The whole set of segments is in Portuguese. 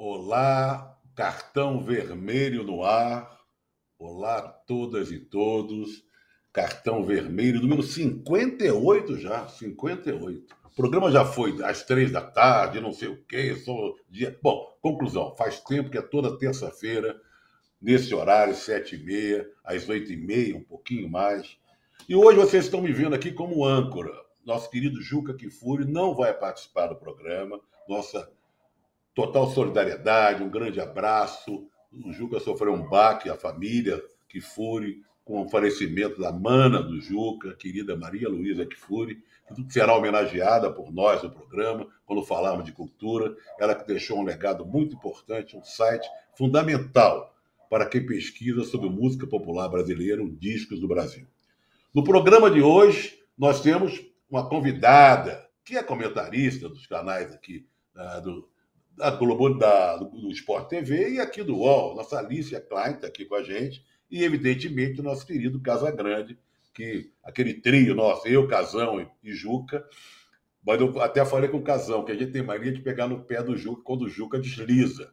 Olá, cartão vermelho no ar. Olá a todas e todos. Cartão vermelho, número 58 já, 58. O programa já foi às três da tarde, não sei o quê, sou dia. Bom, conclusão, faz tempo que é toda terça-feira, nesse horário, sete e meia, às oito e meia, um pouquinho mais. E hoje vocês estão me vendo aqui como âncora. Nosso querido Juca Kifuri não vai participar do programa. Nossa total solidariedade, um grande abraço. O Juca sofreu um baque, a família Kifuri, com o falecimento da mana do Juca, querida Maria Luísa Kifuri, que será homenageada por nós no programa, quando falarmos de cultura. Ela que deixou um legado muito importante, um site fundamental para quem pesquisa sobre música popular brasileira, os discos do Brasil. No programa de hoje, nós temos uma convidada, que é comentarista dos canais aqui uh, do, da Globo, da, do, Sport TV e aqui do UOL. Nossa Alicia Klein está aqui com a gente. E, evidentemente, o nosso querido Casa Grande, que aquele trio nosso, eu, Casão e, Juca. Mas eu até falei com o Casão, que a gente tem mania de pegar no pé do Juca quando o Juca desliza.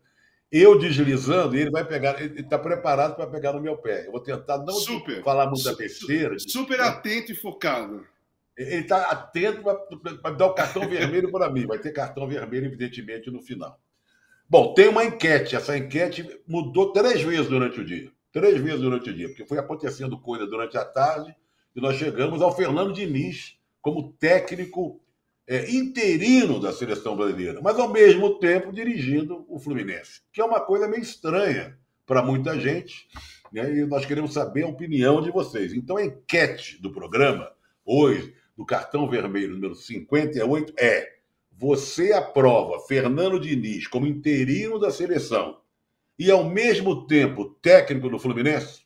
Eu deslizando, ele vai pegar, ele está preparado para pegar no meu pé. Eu vou tentar não super, falar muita super, besteira. Super atento e focado. Ele está atento para dar o cartão vermelho para mim. Vai ter cartão vermelho, evidentemente, no final. Bom, tem uma enquete. Essa enquete mudou três vezes durante o dia. Três vezes durante o dia, porque foi acontecendo coisa durante a tarde e nós chegamos ao Fernando Diniz como técnico é, interino da seleção brasileira, mas ao mesmo tempo dirigindo o Fluminense, que é uma coisa meio estranha para muita gente, né? e nós queremos saber a opinião de vocês. Então, a enquete do programa, hoje, do cartão vermelho número 58, é: você aprova Fernando Diniz como interino da seleção e, ao mesmo tempo, técnico do Fluminense?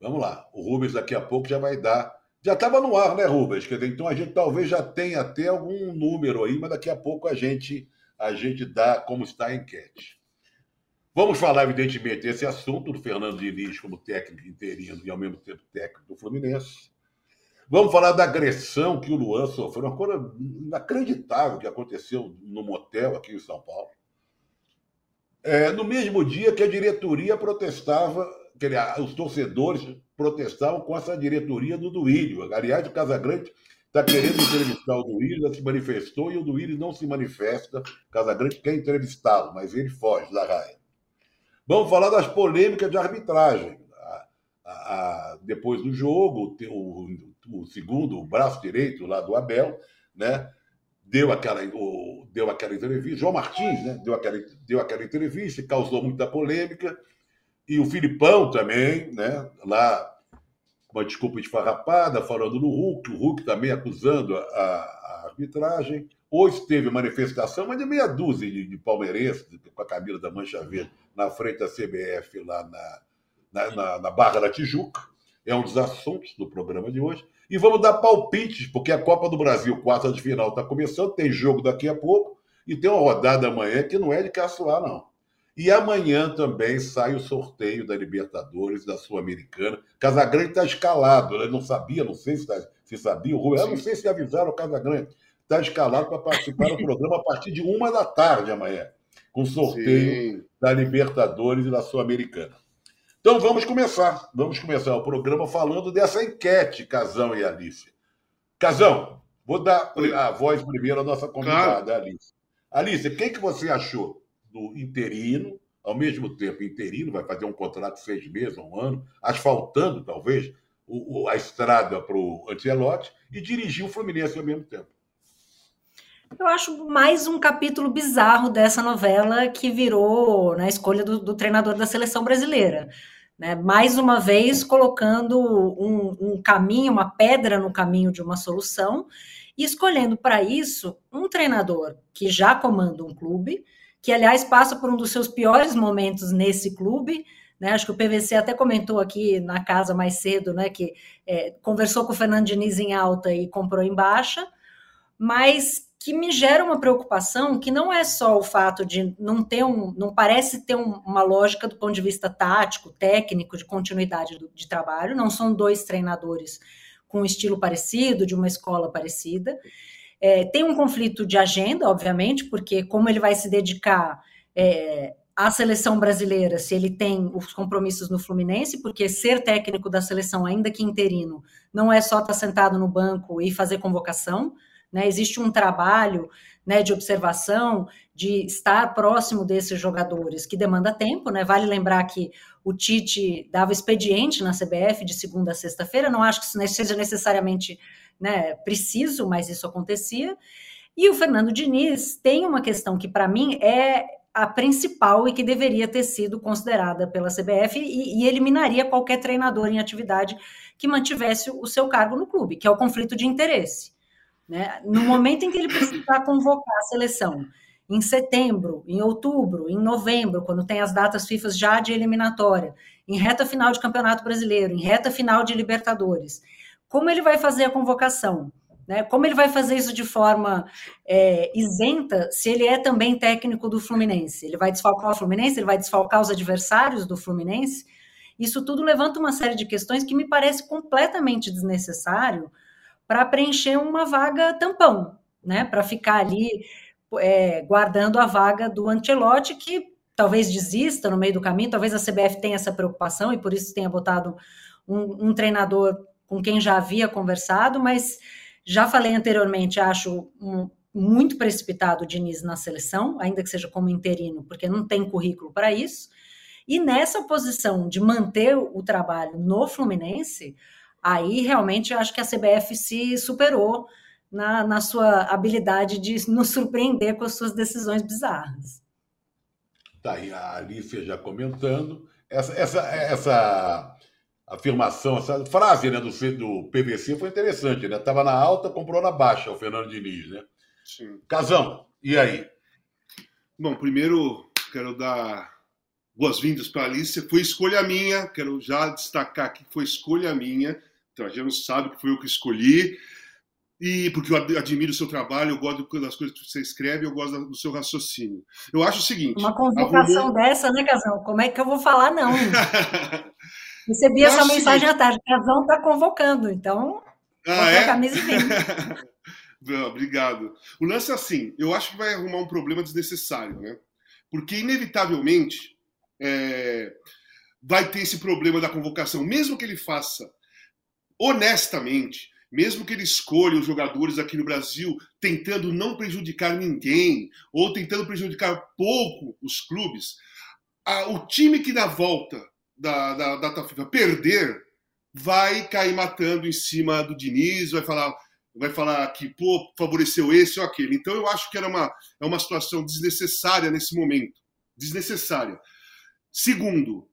Vamos lá, o Rubens daqui a pouco já vai dar. Já estava no ar, né, Rubens? Quer dizer, então a gente talvez já tenha até algum número aí, mas daqui a pouco a gente, a gente dá como está a enquete. Vamos falar, evidentemente, desse assunto do Fernando Diniz como técnico interino e, ao mesmo tempo, técnico do Fluminense. Vamos falar da agressão que o Luan sofreu, uma coisa inacreditável que aconteceu no motel aqui em São Paulo. É, no mesmo dia que a diretoria protestava, que os torcedores protestavam com essa diretoria do Duílio. Aliás, o Casagrande está querendo entrevistar o Duílio, já se manifestou e o Duílio não se manifesta. Casagrande quer entrevistá-lo, mas ele foge da raia. Vamos falar das polêmicas de arbitragem. A, a, depois do jogo, o, o segundo, o braço direito lá do Abel, né? Deu aquela, o, deu aquela entrevista, João Martins, né? Deu aquela, deu aquela entrevista, causou muita polêmica. E o Filipão também, né? Lá, uma desculpa esfarrapada, falando no Hulk, o Hulk também acusando a, a arbitragem. Hoje teve manifestação, mas de meia dúzia de, de palmeirenses, com a Camila da Mancha Verde, na frente da CBF, lá na, na, na, na Barra da Tijuca. É um dos assuntos do programa de hoje. E vamos dar palpites, porque a Copa do Brasil, quarta de final, está começando, tem jogo daqui a pouco, e tem uma rodada amanhã que não é de caçoar, não. E amanhã também sai o sorteio da Libertadores, da Sul-Americana. Casagrande está escalado, né? não sabia, não sei se, tá, se sabia, o Rui, eu não sei se avisaram o Casagrande. Está escalado para participar do programa a partir de uma da tarde amanhã, com sorteio Sim. da Libertadores e da Sul-Americana. Então vamos começar. Vamos começar o programa falando dessa enquete, Casão e Alice. Casão, vou dar a voz primeiro à nossa convidada, claro. Alice. Alice, o que, que você achou do interino, ao mesmo tempo interino, vai fazer um contrato de seis meses, um ano, asfaltando, talvez, o, a estrada para o Ancelotti e dirigir o Fluminense ao mesmo tempo? Eu acho mais um capítulo bizarro dessa novela que virou na né, escolha do, do, treinador da seleção brasileira. Né? Mais uma vez colocando um, um caminho, uma pedra no caminho de uma solução e escolhendo para isso um treinador que já comanda um clube, que aliás passa por um dos seus piores momentos nesse clube. Né? Acho que o PVC até comentou aqui na casa mais cedo, né? Que é, conversou com o Fernando Diniz em alta e comprou em baixa, mas que me gera uma preocupação que não é só o fato de não ter um, não parece ter um, uma lógica do ponto de vista tático, técnico, de continuidade do, de trabalho, não são dois treinadores com um estilo parecido, de uma escola parecida. É, tem um conflito de agenda, obviamente, porque como ele vai se dedicar é, a seleção brasileira, se ele tem os compromissos no Fluminense, porque ser técnico da seleção, ainda que interino, não é só estar sentado no banco e fazer convocação, né? Existe um trabalho né, de observação, de estar próximo desses jogadores, que demanda tempo, né? Vale lembrar que o Tite dava expediente na CBF de segunda a sexta-feira, não acho que isso seja necessariamente né, preciso, mas isso acontecia. E o Fernando Diniz tem uma questão que, para mim, é a principal e que deveria ter sido considerada pela CBF e, e, eliminaria qualquer treinador em atividade que mantivesse o seu cargo no clube, que é o conflito de interesse. Né? No momento em que ele precisar convocar a seleção, em setembro, em outubro, em novembro, quando tem as datas FIFA já de eliminatória, em reta final de Campeonato Brasileiro, em reta final de Libertadores, como ele vai fazer a convocação? Né? Como ele vai fazer isso de forma é, isenta se ele é também técnico do Fluminense? Ele vai desfalcar o Fluminense? Ele vai desfalcar os adversários do Fluminense? Isso tudo levanta uma série de questões que me parece completamente desnecessário para preencher uma vaga tampão, né? Para ficar ali é, guardando a vaga do Ancelotti, que talvez desista no meio do caminho, talvez a CBF tenha essa preocupação e por isso tenha botado um, um treinador com quem já havia conversado, mas já falei anteriormente, acho um, muito precipitado o Diniz na seleção, ainda que seja como interino, porque não tem currículo para isso. E nessa posição de manter o trabalho no Fluminense, aí realmente acho que a CBF se superou na, na sua habilidade de nos surpreender com as suas decisões bizarras. Tá aí a Alicia já comentando. Essa, essa, essa afirmação, essa frase né, do, do PVC foi interessante, né? Estava na alta, comprou na baixa o Fernando Diniz, né? Sim. Casão, e aí? Bom, primeiro quero dar boas-vindas para a Alice. Foi escolha minha, quero já destacar que foi escolha minha. Então, a gente sabe que foi eu que escolhi. E porque eu admiro o seu trabalho, eu gosto das coisas que você escreve, eu gosto do seu raciocínio. Eu acho o seguinte. Uma convocação arrumou... dessa, né, Casão? Como é que eu vou falar, não? Recebi essa mensagem à tarde. Casão está convocando, então. Ah, é? a camisa e vem. Não, obrigado. O lance é assim: eu acho que vai arrumar um problema desnecessário, né? Porque, inevitavelmente, é, vai ter esse problema da convocação, mesmo que ele faça honestamente, mesmo que ele escolha os jogadores aqui no Brasil tentando não prejudicar ninguém ou tentando prejudicar pouco os clubes, a, o time que na volta da, da data FIFA perder, vai cair matando em cima do Diniz, vai falar, vai falar que pô, favoreceu esse ou aquele. Então eu acho que era uma, é uma situação desnecessária nesse momento. Desnecessária. Segundo,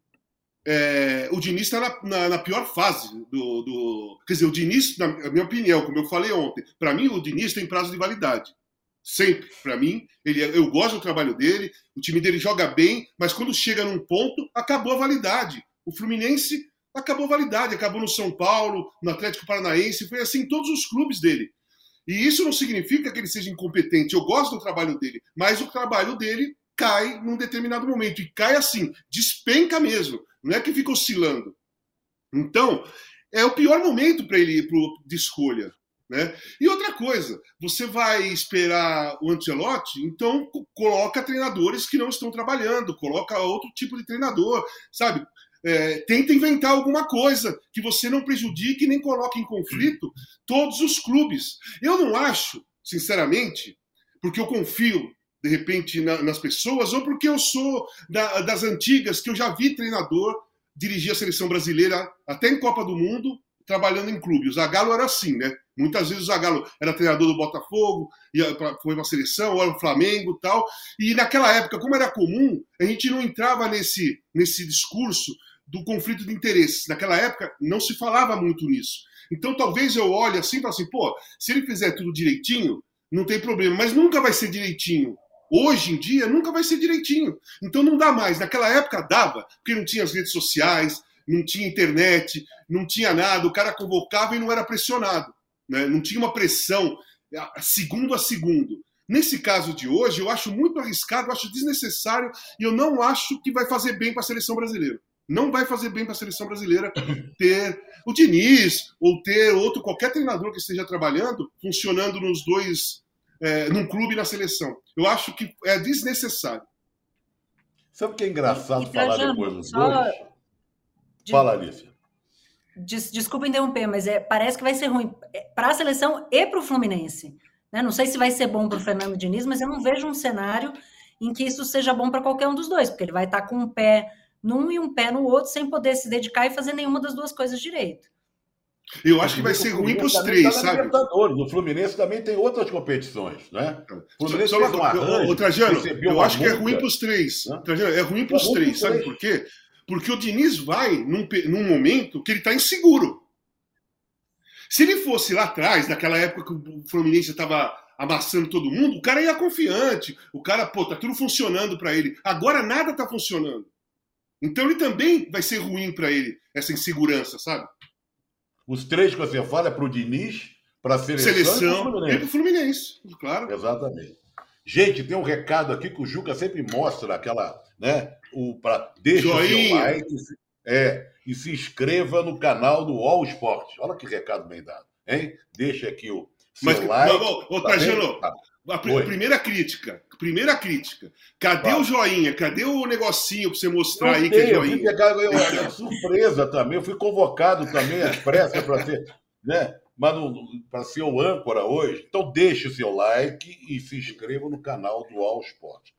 é, o Diniz está na, na, na, pior fase do, do, Quer dizer, o Diniz, na minha opinião, como eu falei ontem, para mim o Diniz tem prazo de validade. Sempre, para mim, ele, eu gosto do trabalho dele, o time dele joga bem, mas quando chega num ponto, acabou a validade. O Fluminense acabou a validade, acabou no São Paulo, no Atlético Paranaense, foi assim em todos os clubes dele. E isso não significa que ele seja incompetente. Eu gosto do trabalho dele, mas o trabalho dele cai num determinado momento e cai assim, despenca mesmo. Não é que fica oscilando. Então, é o pior momento para ele ir pro, de escolha. Né? E outra coisa, você vai esperar o Ancelotti, então coloca treinadores que não estão trabalhando, coloca outro tipo de treinador, sabe? É, tenta inventar alguma coisa que você não prejudique nem coloque em conflito todos os clubes. Eu não acho, sinceramente, porque eu confio de repente na, nas pessoas ou porque eu sou da, das antigas que eu já vi treinador dirigir a seleção brasileira até em Copa do Mundo trabalhando em clube. O Zagallo era assim, né? Muitas vezes o Zagallo era treinador do Botafogo, ia pra, foi uma seleção, era o Flamengo tal. E naquela época, como era comum, a gente não entrava nesse, nesse discurso do conflito de interesses. Naquela época, não se falava muito nisso. Então, talvez eu olhe assim e assim, pô, se ele fizer tudo direitinho, não tem problema. Mas nunca vai ser direitinho. Hoje em dia, nunca vai ser direitinho. Então, não dá mais. Naquela época, dava, porque não tinha as redes sociais, não tinha internet, não tinha nada. O cara convocava e não era pressionado né? não tinha uma pressão segundo a segundo. Nesse caso de hoje, eu acho muito arriscado, eu acho desnecessário e eu não acho que vai fazer bem para a seleção brasileira. Não vai fazer bem para a seleção brasileira ter o Diniz ou ter outro, qualquer treinador que esteja trabalhando, funcionando nos dois, é, num clube e na seleção. Eu acho que é desnecessário. Sabe o que é engraçado e, falar Trajano, depois dos só... dois? De... Fala, Alicia. Des, desculpa interromper, mas é, parece que vai ser ruim é, para a seleção e para o Fluminense. Né? Não sei se vai ser bom para o Fernando Diniz, mas eu não vejo um cenário em que isso seja bom para qualquer um dos dois, porque ele vai estar tá com um pé num e um pé no outro sem poder se dedicar e fazer nenhuma das duas coisas direito. Eu acho que vai ser ruim para os três, tá sabe? O Fluminense também tem outras competições, né? O Fluminense só, fez um arranjo, Trajano, eu acho que é ruim para os três. Né? Trajano, é ruim para os é três, sabe por quê? Porque o Diniz vai num, num momento que ele está inseguro. Se ele fosse lá atrás, naquela época que o Fluminense estava amassando todo mundo, o cara ia confiante. O cara, pô, tá tudo funcionando para ele. Agora nada tá funcionando. Então ele também vai ser ruim para ele, essa insegurança, sabe? Os três que você fala é pro Diniz, para a seleção, seleção e pro Fluminense, claro. Exatamente. Gente, tem um recado aqui que o Juca sempre mostra aquela, né? O para deixa o seu like é, e se inscreva no canal do All Sport. Olha que recado bem dado, hein? Deixa aqui o mas, like. Ô, tá Trajano, tá a, primeira crítica, primeira crítica. Cadê o joinha? Cadê o negocinho para você mostrar aí que é joinha? Eu fui pegar, eu, eu, surpresa também, eu fui convocado também às pressas para ser, né? Mas para ser o âncora hoje. Então deixe o seu like e se inscreva no canal do All Sport.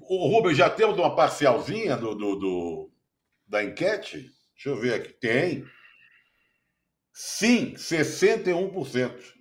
O Rubens, já temos uma parcialzinha do, do, do, da enquete? Deixa eu ver aqui. Tem. Sim, 61%.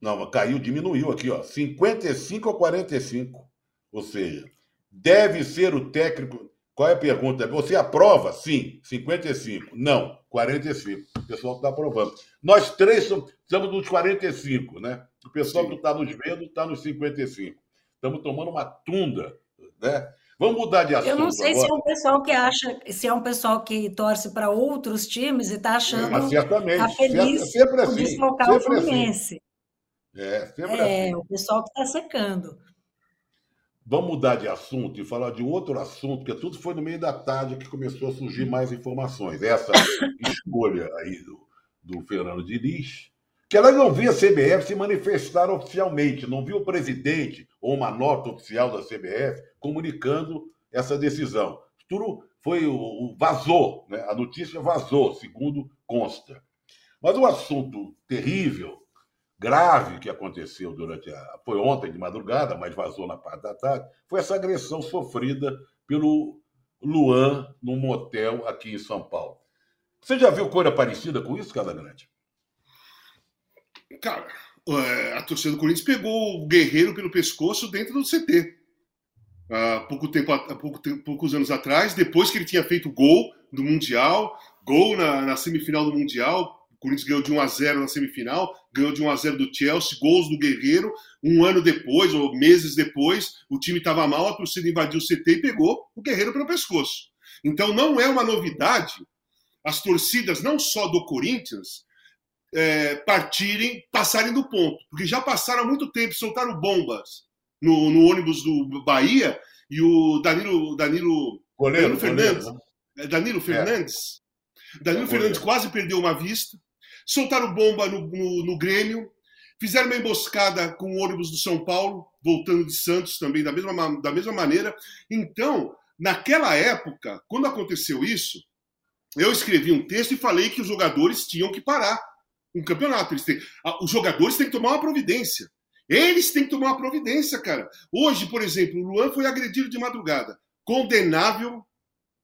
Não, caiu, diminuiu aqui, ó. 55 a 45. Ou seja, deve ser o técnico. Qual é a pergunta? Você aprova? Sim, 55. Não, 45. O pessoal está aprovando. Nós três estamos nos 45, né? O pessoal Sim. que está nos vendo está nos 55. Estamos tomando uma tunda, né? Vamos mudar de assunto. Eu não sei agora. se é um pessoal que acha, se é um pessoal que torce para outros times e está achando. Mas certamente. Tá feliz sempre assim. Deslocar sempre o Fluminense. Assim. É, sempre é assim. o pessoal que está secando. Vamos mudar de assunto e falar de outro assunto, porque tudo foi no meio da tarde que começou a surgir mais informações. Essa escolha aí do, do Fernando Diniz, que ela não via a CBF se manifestar oficialmente, não viu o presidente ou uma nota oficial da CBF comunicando essa decisão. Tudo foi o, o vazou, né? a notícia vazou, segundo consta. Mas o assunto terrível grave que aconteceu durante a. Foi ontem de madrugada, mas vazou na parte da tarde. Foi essa agressão sofrida pelo Luan num motel aqui em São Paulo. Você já viu coisa parecida com isso, Casagrande? Cara, é, a torcida do Corinthians pegou o Guerreiro pelo pescoço dentro do CT. Há pouco tempo, há pouco, poucos anos atrás, depois que ele tinha feito gol do Mundial, gol na, na semifinal do Mundial, Corinthians ganhou de 1 a 0 na semifinal, ganhou de 1 a 0 do Chelsea, gols do Guerreiro. Um ano depois, ou meses depois, o time estava mal, a torcida invadiu o CT e pegou o Guerreiro pelo pescoço. Então não é uma novidade as torcidas, não só do Corinthians, é, partirem, passarem do ponto. Porque já passaram há muito tempo, soltaram bombas no, no ônibus do Bahia e o Danilo. Danilo, goleiro, Danilo Fernandes. Goleiro, né? Danilo Fernandes. É. Danilo é Fernandes quase perdeu uma vista soltaram bomba no, no, no Grêmio, fizeram uma emboscada com o ônibus do São Paulo, voltando de Santos também, da mesma, da mesma maneira. Então, naquela época, quando aconteceu isso, eu escrevi um texto e falei que os jogadores tinham que parar um campeonato. Eles têm, os jogadores têm que tomar uma providência. Eles têm que tomar uma providência, cara. Hoje, por exemplo, o Luan foi agredido de madrugada. Condenável,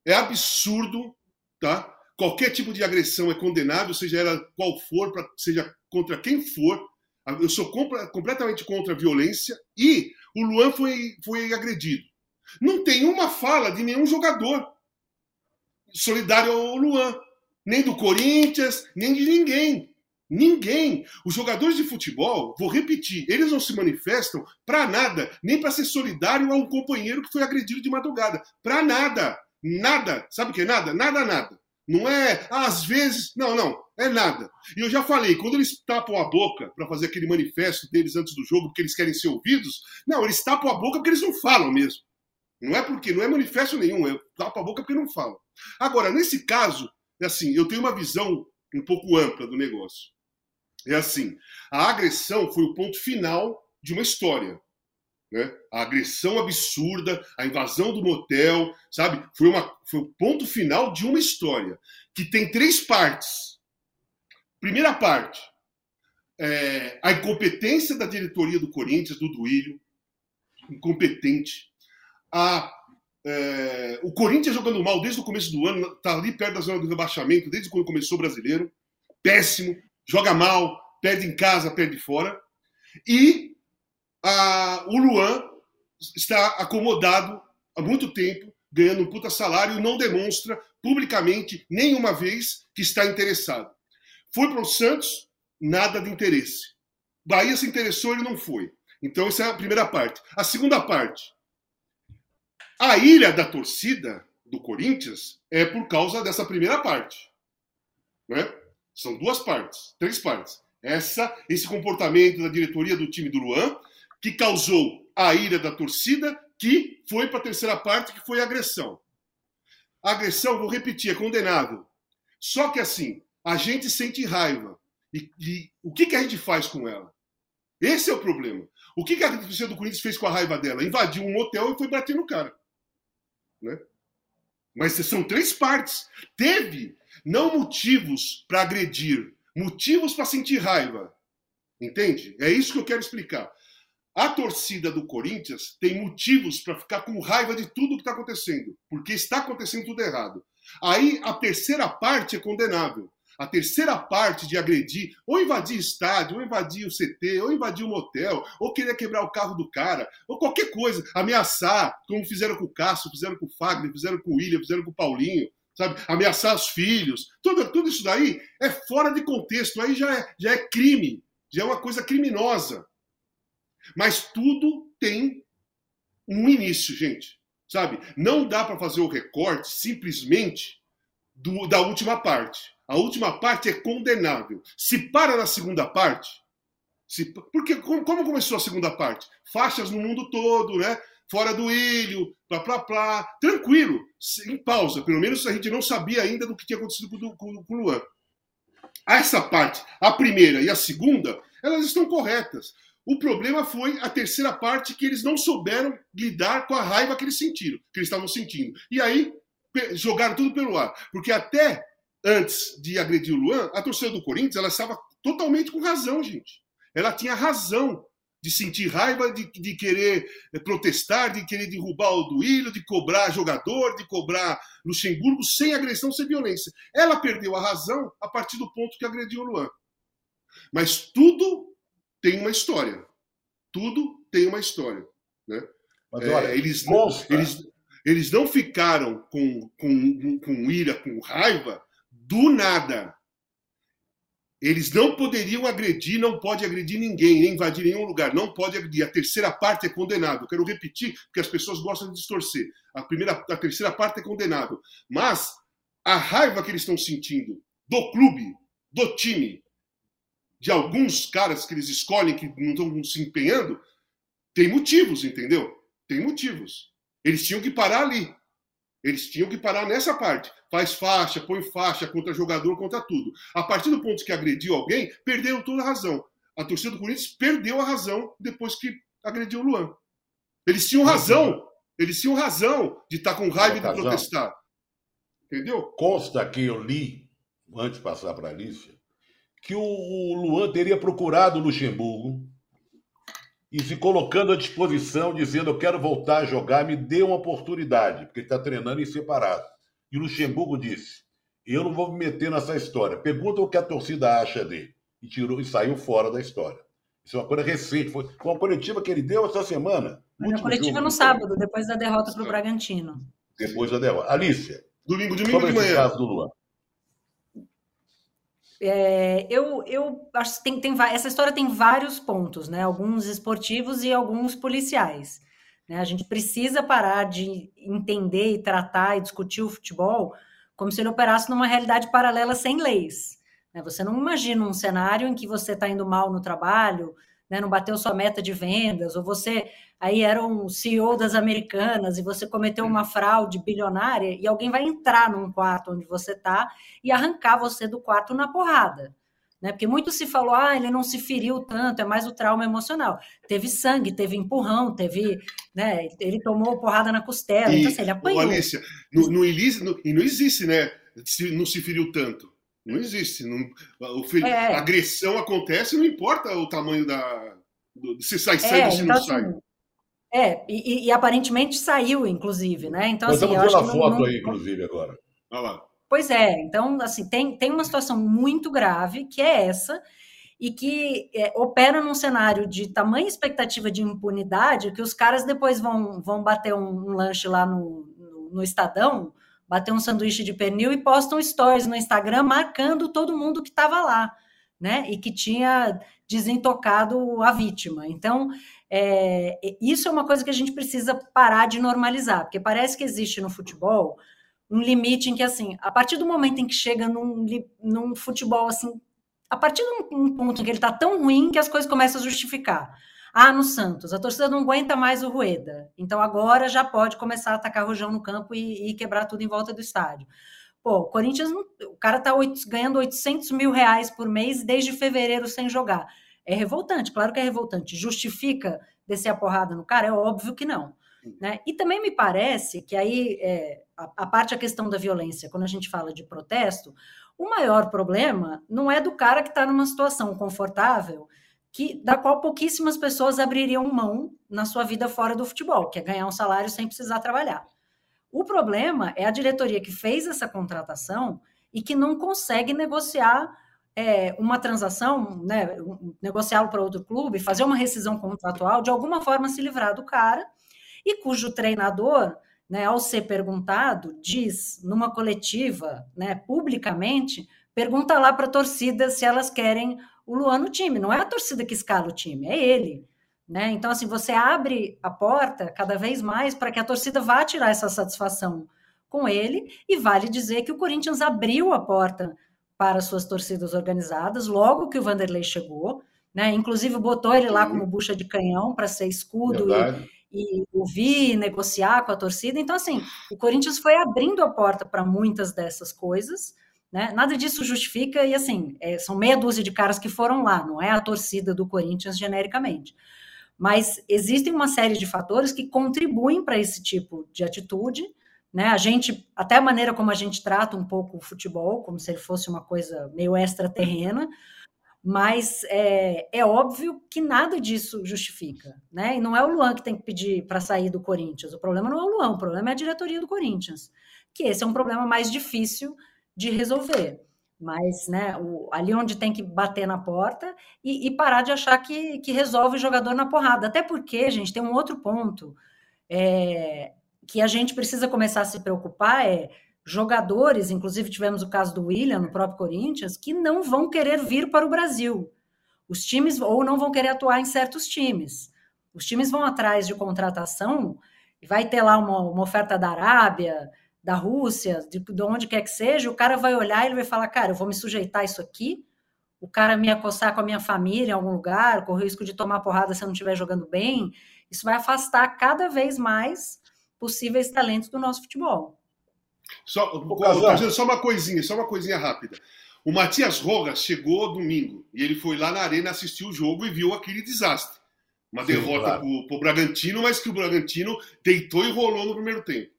é absurdo, tá? Qualquer tipo de agressão é condenável, seja ela qual for, pra, seja contra quem for. Eu sou completamente contra a violência e o Luan foi, foi agredido. Não tem uma fala de nenhum jogador solidário ao Luan, nem do Corinthians, nem de ninguém. Ninguém. Os jogadores de futebol, vou repetir, eles não se manifestam para nada, nem para ser solidário a um companheiro que foi agredido de madrugada. Para nada. Nada. Sabe o que é nada? Nada, nada. Não é às vezes, não, não, é nada. E eu já falei, quando eles tapam a boca para fazer aquele manifesto deles antes do jogo, porque eles querem ser ouvidos, não, eles tapam a boca porque eles não falam mesmo. Não é porque, não é manifesto nenhum, é tapam a boca porque não falam. Agora, nesse caso, é assim, eu tenho uma visão um pouco ampla do negócio. É assim, a agressão foi o ponto final de uma história. Né? A agressão absurda, a invasão do motel, sabe? Foi, uma, foi o ponto final de uma história que tem três partes. Primeira parte, é, a incompetência da diretoria do Corinthians, do Duílio, incompetente. A, é, o Corinthians jogando mal desde o começo do ano, está ali perto da zona do rebaixamento, desde quando começou o brasileiro. Péssimo, joga mal, perde em casa, perde fora. E a, o Luan está acomodado há muito tempo, ganhando um puta salário não demonstra publicamente nenhuma vez que está interessado. Foi para o Santos, nada de interesse. Bahia se interessou, ele não foi. Então, essa é a primeira parte. A segunda parte. A ilha da torcida do Corinthians é por causa dessa primeira parte. Né? São duas partes, três partes. Essa, esse comportamento da diretoria do time do Luan que causou a ira da torcida, que foi para a terceira parte, que foi a agressão. A agressão, vou repetir, é condenável. Só que assim, a gente sente raiva. E, e o que, que a gente faz com ela? Esse é o problema. O que, que a torcida do Corinthians fez com a raiva dela? Invadiu um hotel e foi bater no cara. Né? Mas são três partes. Teve não motivos para agredir, motivos para sentir raiva. Entende? É isso que eu quero explicar. A torcida do Corinthians tem motivos para ficar com raiva de tudo que está acontecendo, porque está acontecendo tudo errado. Aí a terceira parte é condenável. A terceira parte de agredir, ou invadir estádio, ou invadir o CT, ou invadir um motel, ou querer quebrar o carro do cara, ou qualquer coisa, ameaçar, como fizeram com o Cássio, fizeram com o Fagner, fizeram com o William, fizeram com o Paulinho, sabe? Ameaçar os filhos. Tudo, tudo isso daí é fora de contexto, aí já é, já é crime, já é uma coisa criminosa. Mas tudo tem um início, gente. Sabe? Não dá para fazer o recorte simplesmente do, da última parte. A última parte é condenável. Se para na segunda parte, se, porque como, como, começou a segunda parte? Faixas no mundo todo, né? Fora do ilho, plá, plá, plá, tranquilo, em pausa. Pelo menos a gente não sabia ainda do que tinha acontecido com, com, com o Luan. Essa parte, a primeira e a segunda, elas estão corretas. O problema foi a terceira parte que eles não souberam lidar com a raiva que eles sentiram, que eles estavam sentindo. E aí jogaram tudo pelo ar. Porque até antes de agredir o Luan, a torcida do Corinthians ela estava totalmente com razão, gente. Ela tinha razão de sentir raiva, de, de querer eh, protestar, de querer derrubar o Duílio, de cobrar jogador, de cobrar Luxemburgo sem agressão, sem violência. Ela perdeu a razão a partir do ponto que agrediu o Luan. Mas tudo tem uma história. Tudo tem uma história. Né? Mas, olha, é, eles, não, eles, eles não ficaram com, com, com ira, com raiva, do nada. Eles não poderiam agredir, não pode agredir ninguém, nem invadir nenhum lugar, não pode agredir. A terceira parte é condenável. Quero repetir, porque as pessoas gostam de distorcer. A primeira, a terceira parte é condenável. Mas a raiva que eles estão sentindo do clube, do time, de alguns caras que eles escolhem que não estão se empenhando, tem motivos, entendeu? Tem motivos. Eles tinham que parar ali. Eles tinham que parar nessa parte. Faz faixa, põe faixa contra jogador, contra tudo. A partir do ponto que agrediu alguém, perderam toda a razão. A torcida do Corinthians perdeu a razão depois que agrediu o Luan. Eles tinham razão. Eles tinham razão de estar com raiva e de protestar. Entendeu? Consta que eu li, antes de passar para a Alicia, que o Luan teria procurado o Luxemburgo e se colocando à disposição, dizendo: Eu quero voltar a jogar, me dê uma oportunidade, porque ele está treinando em separado. E o Luxemburgo disse: Eu não vou me meter nessa história. Pergunta o que a torcida acha dele. E tirou e saiu fora da história. Isso é uma coisa recente. Foi uma coletiva que ele deu essa semana. Uma coletiva no sábado, depois da derrota para o Bragantino. Depois da derrota. Alicia. Domingo, domingo de manhã. caso do Luan. É, eu, eu acho que tem, tem, essa história tem vários pontos, né? Alguns esportivos e alguns policiais. Né? A gente precisa parar de entender e tratar e discutir o futebol como se ele operasse numa realidade paralela sem leis. Né? Você não imagina um cenário em que você está indo mal no trabalho, né? não bateu sua meta de vendas, ou você aí era um CEO das americanas e você cometeu uma fraude bilionária e alguém vai entrar num quarto onde você está e arrancar você do quarto na porrada. né? Porque muito se falou, ah, ele não se feriu tanto, é mais o trauma emocional. Teve sangue, teve empurrão, teve, né? Ele tomou porrada na costela, e, então assim, ele apanhou. Alicia, no, no, no, e não existe, né? Se, não se feriu tanto. Não existe. Não, o fer... é. A agressão acontece, não importa o tamanho da. Do, se sai sangue é, ou se então, não sai. Assim, é, e, e, aparentemente saiu, inclusive, né? Então, Nós assim, estamos vendo a foto não... aí, inclusive, agora. Olha lá. Pois é, então, assim, tem, tem uma situação muito grave, que é essa, e que é, opera num cenário de tamanha expectativa de impunidade que os caras depois vão, vão bater um, um lanche lá no, no, no, Estadão, bater um sanduíche de pernil e postam stories no Instagram marcando todo mundo que estava lá, né? E que tinha desentocado a vítima. Então, é, isso é uma coisa que a gente precisa parar de normalizar, porque parece que existe no futebol um limite em que, assim, a partir do momento em que chega num, num futebol, assim, a partir de um, ponto em que ele está tão ruim que as coisas começam a justificar. Ah, no Santos, a torcida não aguenta mais o Rueda, então agora já pode começar a atacar rojão no campo e, e quebrar tudo em volta do estádio. Pô, o Corinthians, o cara tá ganhando 800 mil reais por mês desde fevereiro sem jogar. É revoltante, claro que é revoltante. Justifica descer a porrada no cara? É óbvio que não. Né? E também me parece que aí, é, a, a parte a questão da violência, quando a gente fala de protesto, o maior problema não é do cara que está numa situação confortável, que da qual pouquíssimas pessoas abririam mão na sua vida fora do futebol, que é ganhar um salário sem precisar trabalhar. O problema é a diretoria que fez essa contratação e que não consegue negociar é, uma transação, né, negociá-lo para outro clube, fazer uma rescisão contratual, de alguma forma se livrar do cara, e cujo treinador, né, ao ser perguntado, diz numa coletiva, né, publicamente, pergunta lá para a torcida se elas querem o Luan no time. Não é a torcida que escala o time, é ele. Né? Então, assim, você abre a porta cada vez mais para que a torcida vá tirar essa satisfação com ele, e vale dizer que o Corinthians abriu a porta para suas torcidas organizadas logo que o Vanderlei chegou, né? Inclusive botou ele lá como bucha de canhão para ser escudo e, e, ouvir, negociar com a torcida. Então, assim, o Corinthians foi abrindo a porta para muitas dessas coisas. Né? Nada disso justifica, e assim, é, são meia dúzia de caras que foram lá, não é a torcida do Corinthians genericamente. Mas existem uma série de fatores que contribuem para esse tipo de atitude, né? A gente, até a maneira como a gente trata um pouco o futebol, como se ele fosse uma coisa meio extraterrena, mas é, é óbvio que nada disso justifica, né? E não é o Luan que tem que pedir para sair do Corinthians. O problema não é o Luan, o problema é a diretoria do Corinthians, que esse é um problema mais difícil de resolver. Mas, né, o, ali onde tem que bater na porta e, e parar de achar que, que resolve o jogador na porrada. Até porque, gente, tem um outro ponto. É, que a gente precisa começar a se preocupar é jogadores, inclusive tivemos o caso do William no próprio Corinthians, que não vão querer vir para o Brasil. Os times, ou não vão querer atuar em certos times. Os times vão atrás de contratação e vai ter lá uma, uma oferta da Arábia, da Rússia, de, de onde quer que seja, o cara vai olhar e ele vai falar, cara, eu vou me sujeitar a isso aqui, o cara me acossar com a minha família em algum lugar, correr o risco de tomar porrada se eu não estiver jogando bem, isso vai afastar cada vez mais possíveis talentos do nosso futebol. Só, só uma coisinha, só uma coisinha rápida. O Matias Rogas chegou domingo e ele foi lá na arena assistir o jogo e viu aquele desastre. Uma Sim, derrota claro. para o Bragantino, mas que o Bragantino deitou e rolou no primeiro tempo.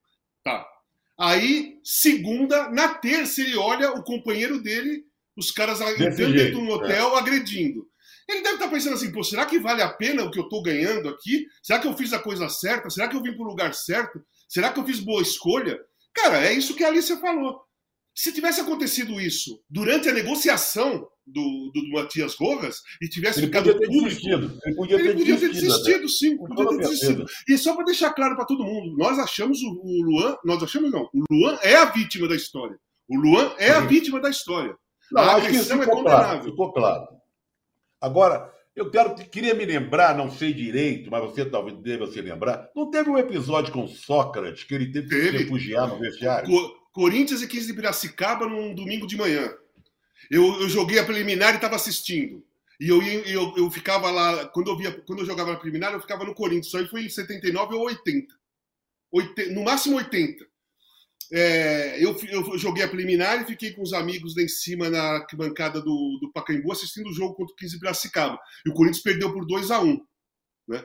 Tá. Aí, segunda, na terça, ele olha o companheiro dele, os caras entrando dentro do hotel, é. agredindo. Ele deve estar pensando assim, pô, será que vale a pena o que eu estou ganhando aqui? Será que eu fiz a coisa certa? Será que eu vim para o lugar certo? Será que eu fiz boa escolha? Cara, é isso que a Alicia falou. Se tivesse acontecido isso durante a negociação do, do, do Matias Rojas e tivesse ele ficado. Podia ter desistido. Ele podia, ele ter, podia ter desistido, né? sim. Podia ter desistido. E só para deixar claro para todo mundo, nós achamos o, o, Luan, nós achamos não, o Luan é a vítima da história. O Luan é a vítima da história. Não, a agressão é condenável. Claro, ficou claro. Agora, eu quero, queria me lembrar, não sei direito, mas você talvez deva se lembrar. Não teve um episódio com Sócrates que ele teve, teve. que se refugiar no vestiário? Co Corinthians e 15 de Piracicaba num domingo de manhã. Eu, eu joguei a preliminar e estava assistindo. E eu, eu, eu ficava lá, quando eu, via, quando eu jogava na preliminar, eu ficava no Corinthians. Isso aí foi em 79 ou 80. 80 no máximo 80. é, eu, eu, joguei a preliminar e fiquei com os amigos lá em cima na bancada do, do Pacaembu assistindo o jogo contra o 15 Piracicaba. E o Corinthians perdeu por 2 a 1 um, né?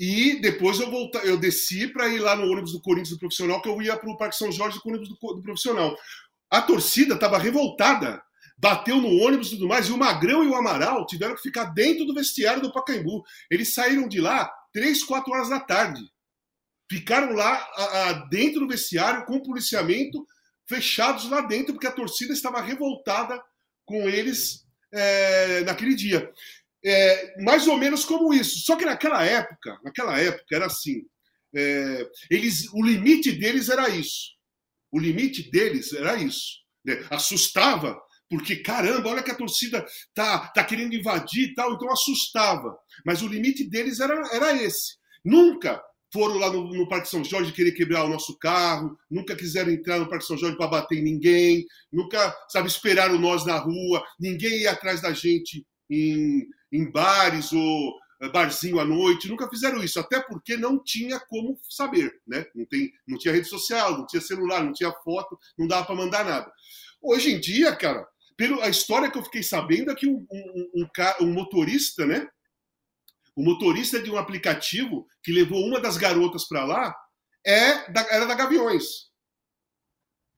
E depois eu volta, eu desci para ir lá no ônibus do Corinthians do profissional, que eu ia para o Parque São Jorge com o ônibus do, do profissional. A torcida estava revoltada, bateu no ônibus e tudo mais, e o Magrão e o Amaral tiveram que ficar dentro do vestiário do Pacaembu. Eles saíram de lá três, quatro horas da tarde. Ficaram lá a, a, dentro do vestiário com o policiamento, fechados lá dentro, porque a torcida estava revoltada com eles é, naquele dia. É, mais ou menos como isso. Só que naquela época, naquela época era assim. É, eles, o limite deles era isso. O limite deles era isso. Né? Assustava, porque caramba, olha que a torcida tá, tá querendo invadir e tal, então assustava. Mas o limite deles era, era esse. Nunca foram lá no, no, Parque São Jorge querer quebrar o nosso carro, nunca quiseram entrar no Parque São Jorge para bater em ninguém, nunca, sabe, esperaram nós na rua, ninguém ia atrás da gente em, em bares ou eh, barzinho à noite, nunca fizeram isso, até porque não tinha como saber, né? Não, tem, não tinha rede social, não tinha celular, não tinha foto, não dava para mandar nada. Hoje em dia, cara, pela a história que eu fiquei sabendo é que um, um, um, um motorista, né? O motorista de um aplicativo que levou uma das garotas para lá é da, era da Gaviões.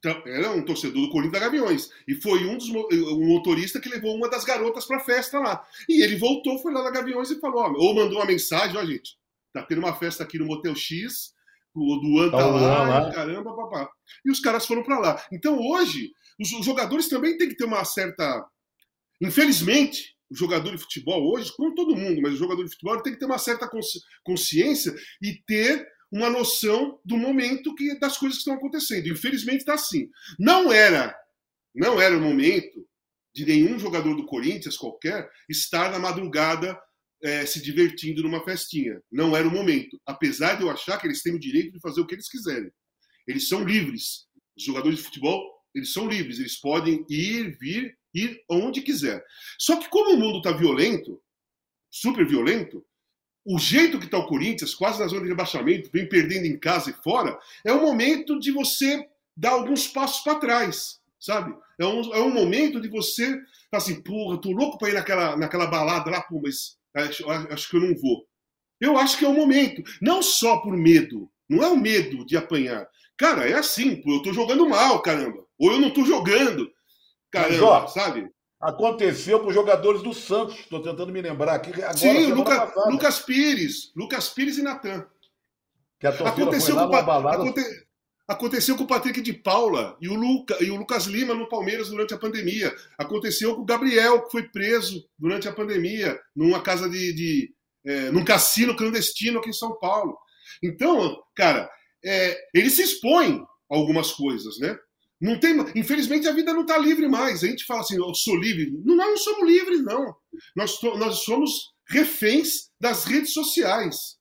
Então, era um torcedor do Corinthians da Gaviões. E foi um dos um motorista que levou uma das garotas para a festa lá. E ele voltou, foi lá na Gaviões e falou: ó, ou mandou uma mensagem: ó, gente, tá tendo uma festa aqui no Motel X, o Duan tá, tá lá, lá, caramba, papá. E os caras foram para lá. Então hoje, os jogadores também têm que ter uma certa. Infelizmente, o jogador de futebol hoje, como todo mundo, mas o jogador de futebol tem que ter uma certa consciência e ter uma noção do momento que das coisas que estão acontecendo. Infelizmente está assim. Não era, não era o momento de nenhum jogador do Corinthians qualquer estar na madrugada é, se divertindo numa festinha. Não era o momento. Apesar de eu achar que eles têm o direito de fazer o que eles quiserem. Eles são livres. Os jogadores de futebol, eles são livres. Eles podem ir, vir ir onde quiser. Só que como o mundo está violento, super violento, o jeito que está o Corinthians, quase na zona de rebaixamento, vem perdendo em casa e fora, é o momento de você dar alguns passos para trás, sabe? É um, é um momento de você assim, porra, tô louco para ir naquela, naquela balada lá, pô, mas acho, acho que eu não vou. Eu acho que é o momento, não só por medo, não é o medo de apanhar. Cara, é assim, pô, eu tô jogando mal, caramba. Ou eu não tô jogando. Caramba, Mas, ó, sabe? Aconteceu com os jogadores do Santos. Estou tentando me lembrar aqui. Agora, Sim, Luca, Lucas Pires. Lucas Pires e Natan. Que a aconteceu, com, balada... aconte... aconteceu com o Patrick de Paula e o, Luca... e o Lucas Lima no Palmeiras durante a pandemia. Aconteceu com o Gabriel, que foi preso durante a pandemia, numa casa de. de é, num cassino clandestino aqui em São Paulo. Então, cara, é, ele se expõe a algumas coisas, né? Não tem, infelizmente a vida não está livre mais. A gente fala assim, eu sou livre. Não, nós não somos livres, não. Nós, nós somos reféns das redes sociais.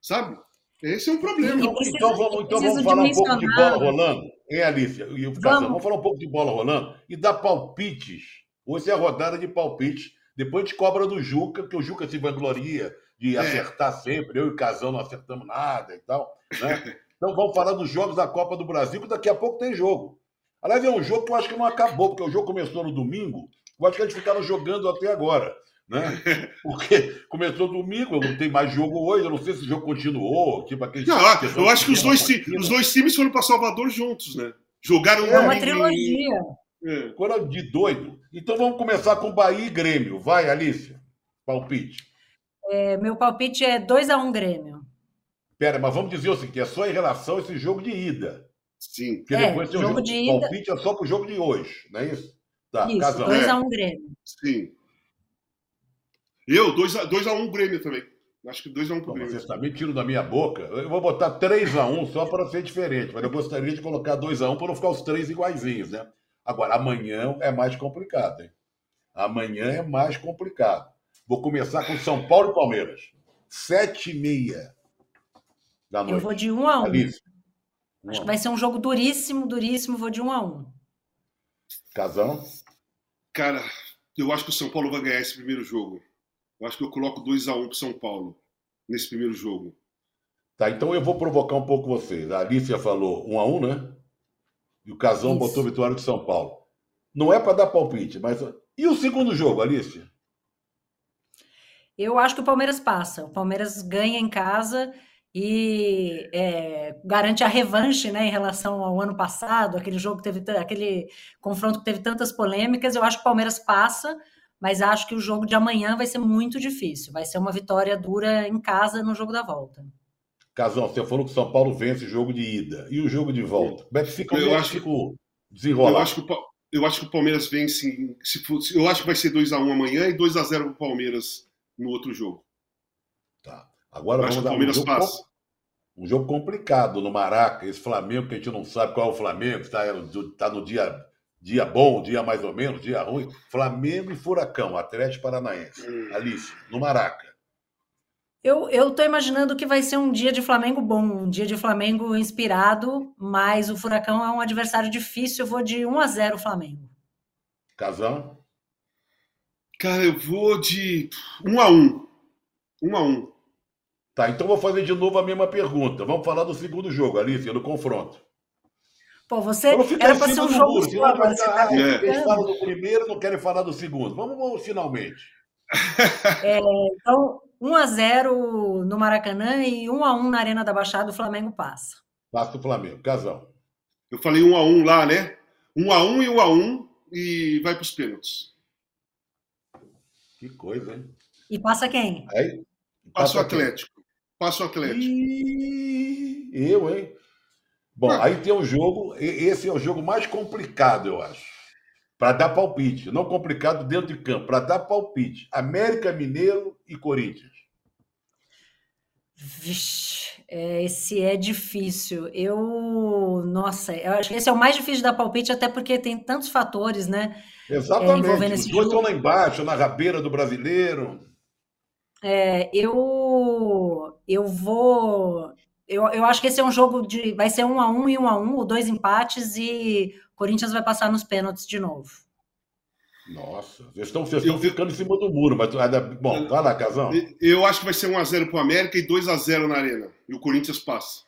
Sabe? Esse é um problema. então vamos, então vamos falar um pouco de bola rolando. Hein, Alicia? E o vamos. vamos falar um pouco de bola rolando e dar palpites. Hoje é a rodada de palpites. Depois a gente cobra do Juca, porque o Juca se vangloria de é. acertar sempre. Eu e o Casão não acertamos nada e tal. Né? Então vamos falar dos jogos da Copa do Brasil, que daqui a pouco tem jogo. Aliás, é um jogo que eu acho que não acabou, porque o jogo começou no domingo. Eu acho que eles ficaram jogando até agora. Né? Porque começou domingo, não tem mais jogo hoje. Eu não sei se o jogo continuou. Tipo aquele não, eu acho que os dois, os dois times foram para Salvador juntos, né? Jogaram é uma trilogia. É. Coisa de doido. Então vamos começar com Bahia e Grêmio. Vai, Alicia. Palpite. É, meu palpite é 2x1 um Grêmio. Pera, mas vamos dizer o seguinte: é só em relação a esse jogo de ida. Sim. Porque é, depois tem o jogo, jogo de ida... palpite é só pro jogo de hoje, não é isso? Tá, isso, 2x1 um Grêmio. Sim. Eu, 2x1 um Grêmio também. Acho que 2x1 um pro Grêmio. Vocês também tiram da minha boca. Eu vou botar 3x1 só para ser diferente, mas eu gostaria de colocar 2x1 para não ficar os três iguaizinhos, né? Agora, amanhã é mais complicado, hein? Amanhã é mais complicado. Vou começar com São Paulo e Palmeiras. 7h30 da noite. Eu vou de 1 a 1 Alice. Acho que vai ser um jogo duríssimo, duríssimo. Vou de um a um. Casão? Cara, eu acho que o São Paulo vai ganhar esse primeiro jogo. Eu acho que eu coloco 2 a 1 um pro São Paulo nesse primeiro jogo. Tá, então eu vou provocar um pouco vocês. A Alicia falou 1 um a 1 um, né? E o Casão Isso. botou vitória de São Paulo. Não é para dar palpite, mas. E o segundo jogo, Alice? Eu acho que o Palmeiras passa. O Palmeiras ganha em casa e é, garante a revanche né, em relação ao ano passado, aquele jogo que teve aquele confronto que teve tantas polêmicas. Eu acho que o Palmeiras passa, mas acho que o jogo de amanhã vai ser muito difícil. Vai ser uma vitória dura em casa no jogo da volta. Casão, você falou que o São Paulo vence o jogo de ida. E o jogo de volta? Como é que fica, eu acho que desenrola? Eu acho que, o, eu acho que o Palmeiras vence. Se for, eu acho que vai ser 2x1 amanhã e 2x0 para o Palmeiras no outro jogo. Tá. Agora vamos dar um jogo, um jogo complicado no Maraca. Esse Flamengo que a gente não sabe qual é o Flamengo, está tá no dia Dia bom, dia mais ou menos, dia ruim. Flamengo e Furacão, Atlético Paranaense. Hum. Alice, no Maraca. Eu, eu tô imaginando que vai ser um dia de Flamengo bom, um dia de Flamengo inspirado, mas o Furacão é um adversário difícil. Eu vou de 1 a 0 Flamengo. Casão? Cara, eu vou de 1 a 1 1 a 1 Tá, então vou fazer de novo a mesma pergunta. Vamos falar do segundo jogo, Alice, do confronto. Pô, você era para ser um jogo muro, só, mas tá é. Eles falam do primeiro, não querem falar do segundo. Vamos, vamos finalmente. É, então, 1 a 0 no Maracanã e 1 a 1 na Arena da Baixada, o Flamengo passa. Passa o Flamengo. Casão. Eu falei 1 a 1 lá, né? 1 a 1 e 1 a 1 e vai para os pênaltis. Que coisa, hein? E passa quem? Aí, passa, passa o Atlético. Quem? Passa o Atlético. E... Eu, hein? Bom, aí tem o jogo, esse é o jogo mais complicado, eu acho. Para dar palpite. Não complicado dentro de campo, para dar palpite. América Mineiro e Corinthians. Vixe, é, esse é difícil. Eu, nossa, eu acho que esse é o mais difícil de dar palpite, até porque tem tantos fatores, né? É, Exatamente. É, Os dois estão lá embaixo, na rabeira do brasileiro. É, eu, eu vou eu, eu acho que esse é um jogo de. Vai ser um a um e um a um, dois empates, e o Corinthians vai passar nos pênaltis de novo. Nossa, vocês estão, vocês estão ficando em cima do muro, mas bom, vai lá, Casão. Eu acho que vai ser 1x0 para o América e 2x0 na Arena. E o Corinthians passa.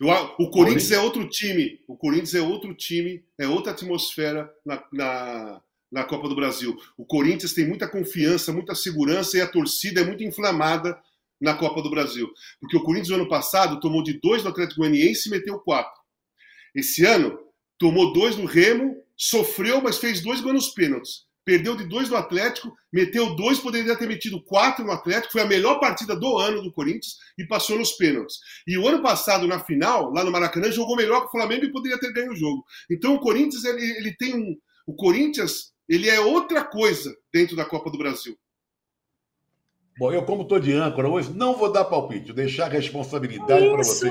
Eu, o Corinthians, Corinthians, é outro time. O Corinthians é outro time, é outra atmosfera na, na, na Copa do Brasil. O Corinthians tem muita confiança, muita segurança e a torcida é muito inflamada na Copa do Brasil. Porque o Corinthians, no ano passado, tomou de dois do Atlético Goianiense e meteu quatro. Esse ano, tomou dois no Remo, sofreu, mas fez dois gols nos pênaltis. Perdeu de dois no Atlético, meteu dois, poderia ter metido quatro no Atlético. Foi a melhor partida do ano do Corinthians e passou nos pênaltis. E o ano passado, na final, lá no Maracanã, jogou melhor que o Flamengo e poderia ter ganho o jogo. Então o Corinthians, ele, ele tem um. O Corinthians, ele é outra coisa dentro da Copa do Brasil. Bom, eu, como estou de âncora hoje, não vou dar palpite, vou deixar a responsabilidade para você.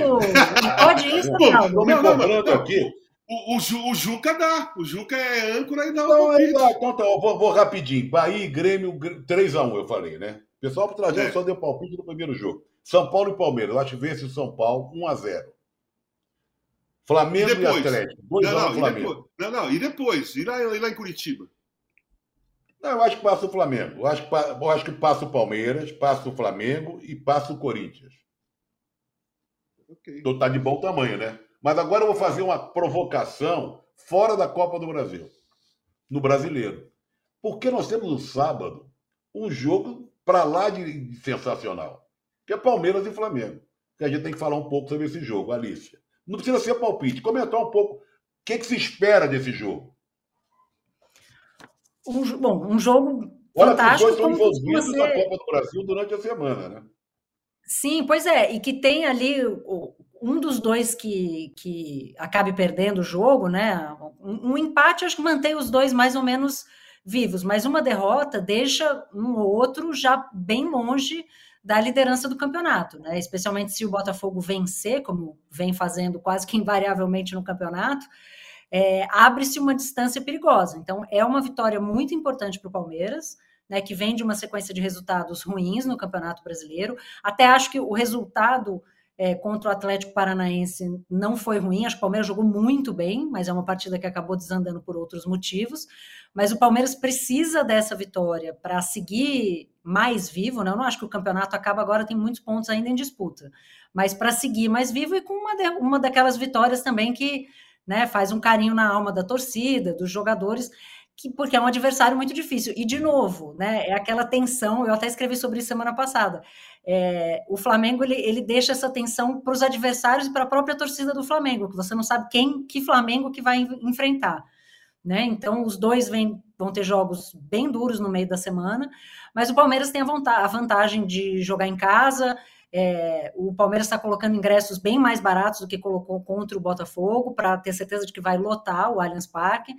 Pode isso. Estou me cobrando aqui. O, o, o, Juca dá. O Juca é âncora e dá não, palpite. Dá. Então, tá, vou, vou, rapidinho. Bahia e Grêmio 3x1, eu falei, né? O pessoal por trás é. só deu palpite no primeiro jogo. São Paulo e Palmeiras. Eu acho que vence o São Paulo 1x0. Flamengo e, e Atlético. 2x1 não, não, Flamengo. não, não, e depois? E lá, e lá em Curitiba? Não, eu acho que passa o Flamengo. Eu acho, que, eu acho que passa o Palmeiras, passa o Flamengo e passa o Corinthians. Okay. Então tá de bom tamanho, né? Mas agora eu vou fazer uma provocação fora da Copa do Brasil, no brasileiro. Porque nós temos no sábado um jogo para lá de sensacional, que é Palmeiras e Flamengo. Que a gente tem que falar um pouco sobre esse jogo, Alicia. Não precisa ser palpite, comentar um pouco o que, que se espera desse jogo um, bom, um jogo Olha, fantástico. Os dois estão envolvidos você... na Copa do Brasil durante a semana, né? Sim, pois é, e que tem ali um dos dois que, que acabe perdendo o jogo, né? Um, um, empate acho que mantém os dois mais ou menos vivos, mas uma derrota deixa um ou outro já bem longe da liderança do campeonato, né? Especialmente se o Botafogo vencer, como vem fazendo quase que invariavelmente no campeonato, é, abre-se uma distância perigosa. Então, é uma vitória muito importante para o Palmeiras, né, que vem de uma sequência de resultados ruins no Campeonato Brasileiro. Até acho que o resultado é, contra o Atlético Paranaense não foi ruim. Acho que o Palmeiras jogou muito bem, mas é uma partida que acabou desandando por outros motivos. Mas o Palmeiras precisa dessa vitória para seguir mais vivo. Né? Eu não acho que o campeonato acaba agora, tem muitos pontos ainda em disputa. Mas para seguir mais vivo e com uma, de, uma daquelas vitórias também que né? Faz um carinho na alma da torcida, dos jogadores, que, porque é um adversário muito difícil. E, de novo, né, é aquela tensão, eu até escrevi sobre isso semana passada. É, o Flamengo ele, ele deixa essa tensão para os adversários e para a própria torcida do Flamengo, que você não sabe quem, que Flamengo que vai enfrentar. Né? Então, os dois vem, vão ter jogos bem duros no meio da semana, mas o Palmeiras tem a, vontade, a vantagem de jogar em casa. É, o Palmeiras está colocando ingressos bem mais baratos do que colocou contra o Botafogo, para ter certeza de que vai lotar o Allianz Parque.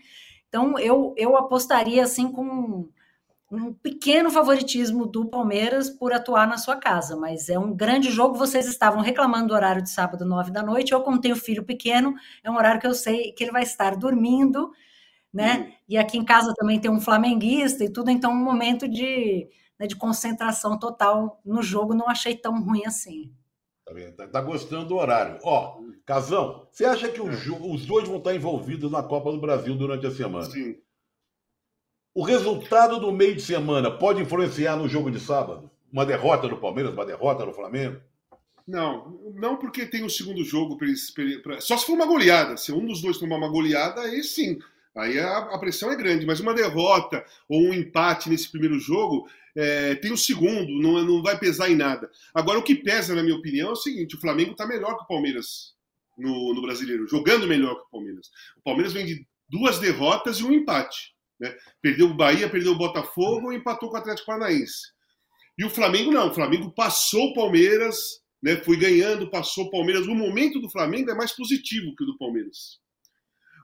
Então, eu, eu apostaria assim com um pequeno favoritismo do Palmeiras por atuar na sua casa, mas é um grande jogo. Vocês estavam reclamando do horário de sábado, nove da noite. Eu, como tenho filho pequeno, é um horário que eu sei que ele vai estar dormindo, né? Uhum. E aqui em casa também tem um flamenguista e tudo, então um momento de, né, de concentração total no jogo não achei tão ruim assim. Tá, tá, tá gostando do horário. Ó, Casão, você acha que os, é. os dois vão estar envolvidos na Copa do Brasil durante a semana? Sim. O resultado do meio de semana pode influenciar no jogo de sábado? Uma derrota do Palmeiras, uma derrota do Flamengo? Não, não porque tem o segundo jogo. Pra, pra, só se for uma goleada. Se um dos dois tomar uma goleada, aí sim. Aí a, a pressão é grande. Mas uma derrota ou um empate nesse primeiro jogo é, tem o segundo, não, não vai pesar em nada. Agora, o que pesa, na minha opinião, é o seguinte: o Flamengo está melhor que o Palmeiras no, no brasileiro, jogando melhor que o Palmeiras. O Palmeiras vem de duas derrotas e um empate. Né? Perdeu o Bahia, perdeu o Botafogo e empatou com o Atlético Paranaense. E o Flamengo não, o Flamengo passou o Palmeiras, né? foi ganhando, passou o Palmeiras. O momento do Flamengo é mais positivo que o do Palmeiras.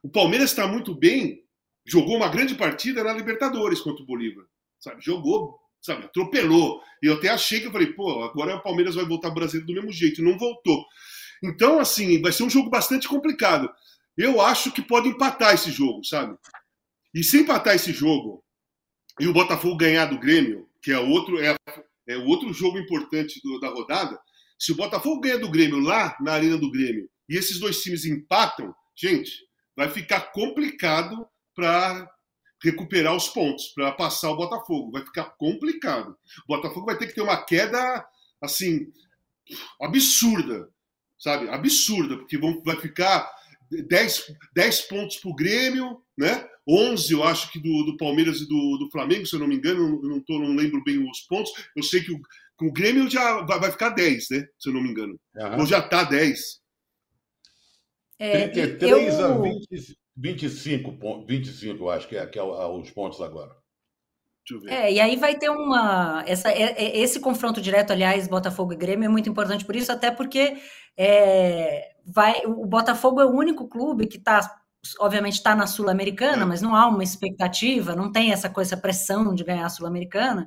O Palmeiras está muito bem, jogou uma grande partida na Libertadores contra o Bolívar. Sabe? Jogou sabe, atropelou. E eu até achei que eu falei, pô, agora o Palmeiras vai voltar brasileiro do mesmo jeito. Não voltou. Então, assim, vai ser um jogo bastante complicado. Eu acho que pode empatar esse jogo, sabe? E se empatar esse jogo e o Botafogo ganhar do Grêmio, que é outro, é, é outro jogo importante do, da rodada, se o Botafogo ganhar do Grêmio lá na Arena do Grêmio e esses dois times empatam, gente, vai ficar complicado para recuperar os pontos para passar o Botafogo. Vai ficar complicado. O Botafogo vai ter que ter uma queda assim absurda, sabe? Absurda, porque vão, vai ficar 10, 10 pontos para o Grêmio, né? 11, eu acho que do, do Palmeiras e do, do Flamengo, se eu não me engano, eu não, tô, não lembro bem os pontos. Eu sei que o, o Grêmio já vai, vai, ficar 10, né? Se eu não me engano. Uhum. Ou já está 10. É, 33 eu... a 20, 25, 25 eu acho que é, que é os pontos agora. É, e aí vai ter uma. Essa, é, é, esse confronto direto, aliás, Botafogo e Grêmio é muito importante por isso, até porque é, vai, o Botafogo é o único clube que está, obviamente, está na Sul-Americana, é. mas não há uma expectativa, não tem essa coisa, essa pressão de ganhar a Sul-Americana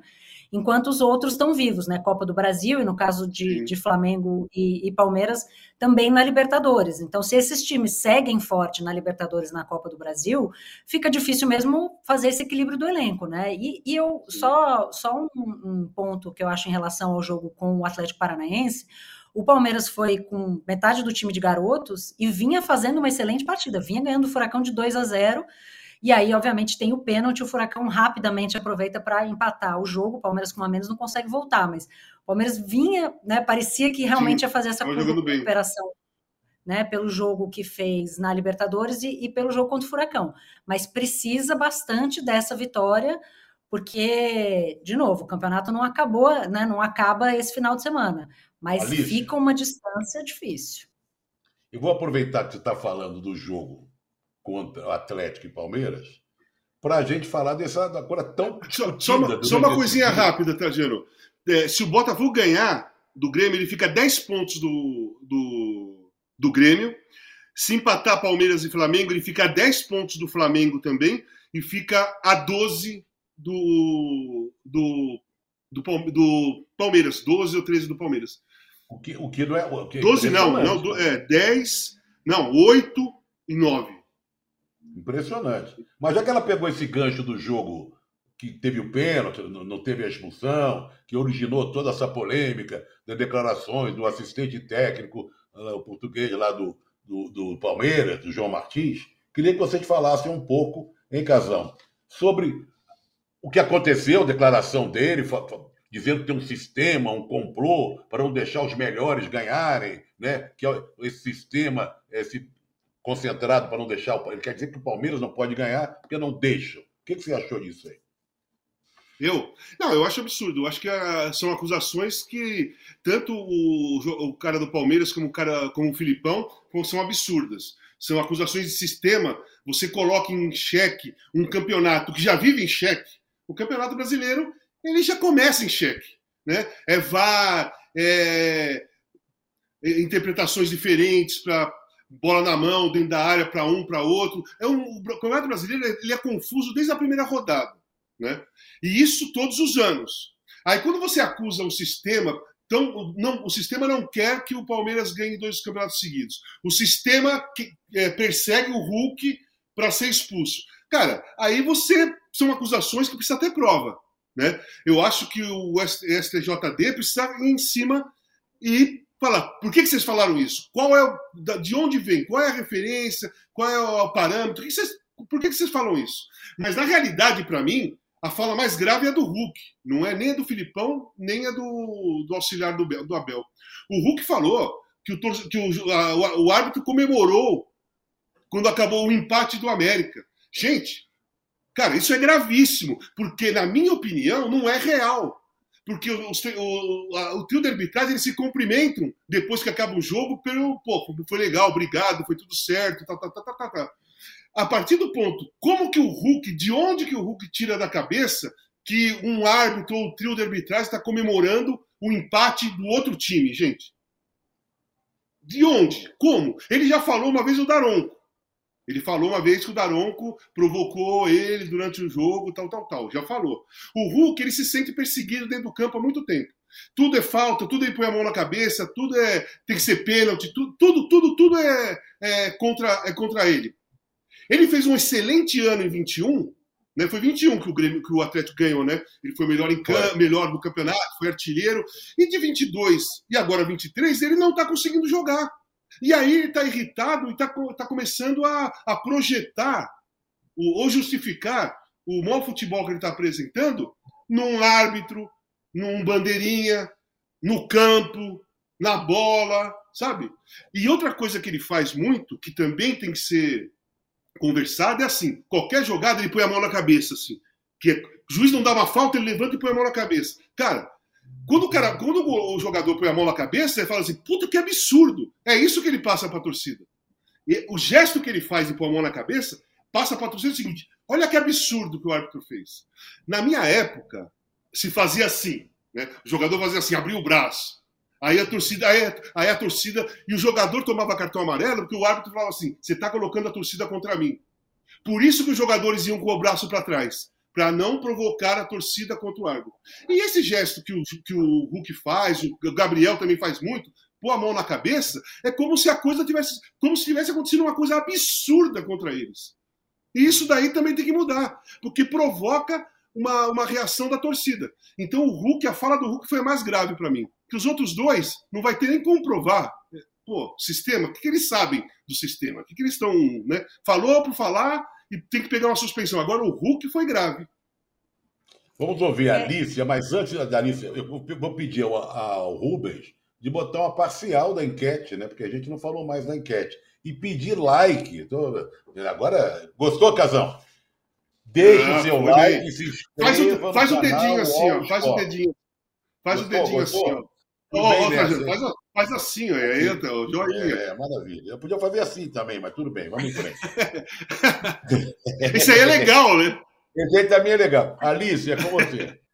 enquanto os outros estão vivos, né? Copa do Brasil, e no caso de, de Flamengo e, e, Palmeiras, também na Libertadores. Então, se esses times seguem forte na Libertadores na Copa do Brasil, fica difícil mesmo fazer esse equilíbrio do elenco, né? E, e eu só, só um, um ponto que eu acho em relação ao jogo com o Atlético Paranaense. O Palmeiras foi com metade do time de garotos e vinha fazendo uma excelente partida, vinha ganhando o Furacão de 2 a 0 e aí, obviamente, tem o pênalti, o Furacão rapidamente aproveita para empatar o jogo. O Palmeiras com uma menos não consegue voltar, mas o Palmeiras vinha, né? Parecia que realmente Sim, ia fazer essa recuperação. Né, pelo jogo que fez na Libertadores e, e pelo jogo contra o Furacão. Mas precisa bastante dessa vitória, porque, de novo, o campeonato não acabou, né, não acaba esse final de semana. Mas Alice, fica uma distância difícil. Eu vou aproveitar que você está falando do jogo contra o Atlético e Palmeiras, para a gente falar dessa coisa tão. Só, só uma, só uma coisinha rápida, Trajano. É, se o Botafogo ganhar do Grêmio, ele fica 10 pontos do, do, do Grêmio. Se empatar Palmeiras e Flamengo, ele fica a 10 pontos do Flamengo também e fica a 12 do, do, do, do Palmeiras. 12 ou 13 do Palmeiras. O que, o que não é. O que 12 não, não, é 10, não, 8 e 9. Impressionante. Mas já que ela pegou esse gancho do jogo que teve o pênalti, não teve a expulsão, que originou toda essa polêmica das declarações do assistente técnico, ah, o português lá do, do, do Palmeiras, do João Martins, queria que você te falasse um pouco, em Casão, sobre o que aconteceu, a declaração dele, dizendo que tem um sistema, um complô para não deixar os melhores ganharem, né? que esse sistema, esse concentrado para não deixar o Ele quer dizer que o Palmeiras não pode ganhar porque não deixa. O que, que você achou disso aí? Eu? Não, eu acho absurdo. Eu acho que uh, são acusações que tanto o, o, cara do Palmeiras como o cara como o Filipão são absurdas. São acusações de sistema. Você coloca em xeque um campeonato que já vive em xeque. O campeonato brasileiro ele já começa em xeque, né? É VAR, é, é interpretações diferentes para bola na mão, dentro da área para um, para outro. É um, o campeonato brasileiro ele é confuso desde a primeira rodada. Né? E isso todos os anos. Aí quando você acusa o sistema, então, não, o sistema não quer que o Palmeiras ganhe dois campeonatos seguidos. O sistema que, é, persegue o Hulk para ser expulso. Cara, aí você são acusações que precisa ter prova. Né? Eu acho que o STJD precisa ir em cima e falar, por que, que vocês falaram isso? Qual é de onde vem? Qual é a referência? Qual é o parâmetro? Que vocês, por que, que vocês falam isso? Mas na realidade, para mim, a fala mais grave é a do Hulk, não é nem a do Filipão, nem a do, do auxiliar do, do Abel. O Hulk falou que, o, que o, a, o árbitro comemorou quando acabou o empate do América. Gente, cara, isso é gravíssimo, porque, na minha opinião, não é real. Porque o, o, a, o trio de arbitragem eles se cumprimentam depois que acaba o jogo pelo, pô, foi legal, obrigado, foi tudo certo, tá, tá, tá, tá, tá. tá a partir do ponto, como que o Hulk, de onde que o Hulk tira da cabeça que um árbitro ou trio de arbitragem está comemorando o empate do outro time, gente? De onde? Como? Ele já falou uma vez o Daronco. Ele falou uma vez que o Daronco provocou ele durante o jogo, tal, tal, tal. Já falou. O Hulk, ele se sente perseguido dentro do campo há muito tempo. Tudo é falta, tudo é põe a mão na cabeça, tudo é tem que ser pênalti, tudo, tudo, tudo, tudo é, é, contra, é contra ele. Ele fez um excelente ano em 21, né? Foi 21 que o, Grêmio, que o Atlético ganhou, né? Ele foi melhor em campo, melhor no campeonato, foi artilheiro. E de 22 e agora 23, ele não está conseguindo jogar. E aí ele está irritado e está tá começando a, a projetar o, ou justificar o mau futebol que ele está apresentando num árbitro, num bandeirinha, no campo, na bola, sabe? E outra coisa que ele faz muito, que também tem que ser conversado é assim: qualquer jogada ele põe a mão na cabeça, assim. Que é, o juiz não dá uma falta, ele levanta e põe a mão na cabeça. Cara, quando o, cara, quando o jogador põe a mão na cabeça, ele fala assim: puta que absurdo. É isso que ele passa para a torcida. E o gesto que ele faz de pôr a mão na cabeça passa para a torcida o seguinte: olha que absurdo que o árbitro fez. Na minha época, se fazia assim: né? o jogador fazia assim, abria o braço. Aí a torcida, aí, aí, a torcida e o jogador tomava cartão amarelo porque o árbitro falava assim: você está colocando a torcida contra mim. Por isso que os jogadores iam com o braço para trás, para não provocar a torcida contra o árbitro. E esse gesto que o, que o Hulk faz, o Gabriel também faz muito, pôr a mão na cabeça, é como se a coisa tivesse, como se tivesse acontecido uma coisa absurda contra eles. E isso daí também tem que mudar, porque provoca uma, uma reação da torcida. Então o Hulk, a fala do Hulk foi mais grave para mim que os outros dois não vai ter nem como provar. Pô, sistema, o que, que eles sabem do sistema? O que, que eles estão. Né? Falou por falar e tem que pegar uma suspensão. Agora o Hulk foi grave. Vamos ouvir a. Alicia, mas antes da Alicia, eu vou pedir ao, ao Rubens de botar uma parcial da enquete, né? Porque a gente não falou mais da enquete. E pedir like. Tô... Agora, gostou, Casão? Deixe ah, o seu like, se inscreva. Faz o, faz o dedinho assim, ó. Faz o dedinho. Faz o dedinho assim, ó. Oh, faz, faz, faz, assim, é, entra, o joinha. É, maravilha. Eu podia fazer assim também, mas tudo bem, vamos em frente. Isso aí é legal, né? Esse aí também é legal. Alice, é com você.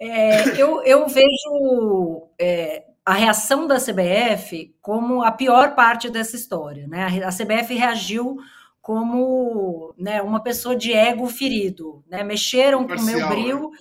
É, eu, eu vejo é, a reação da CBF como a pior parte dessa história. Né? A CBF reagiu como né, uma pessoa de ego ferido. Né? Mexeram com o meu né? brilho. Né?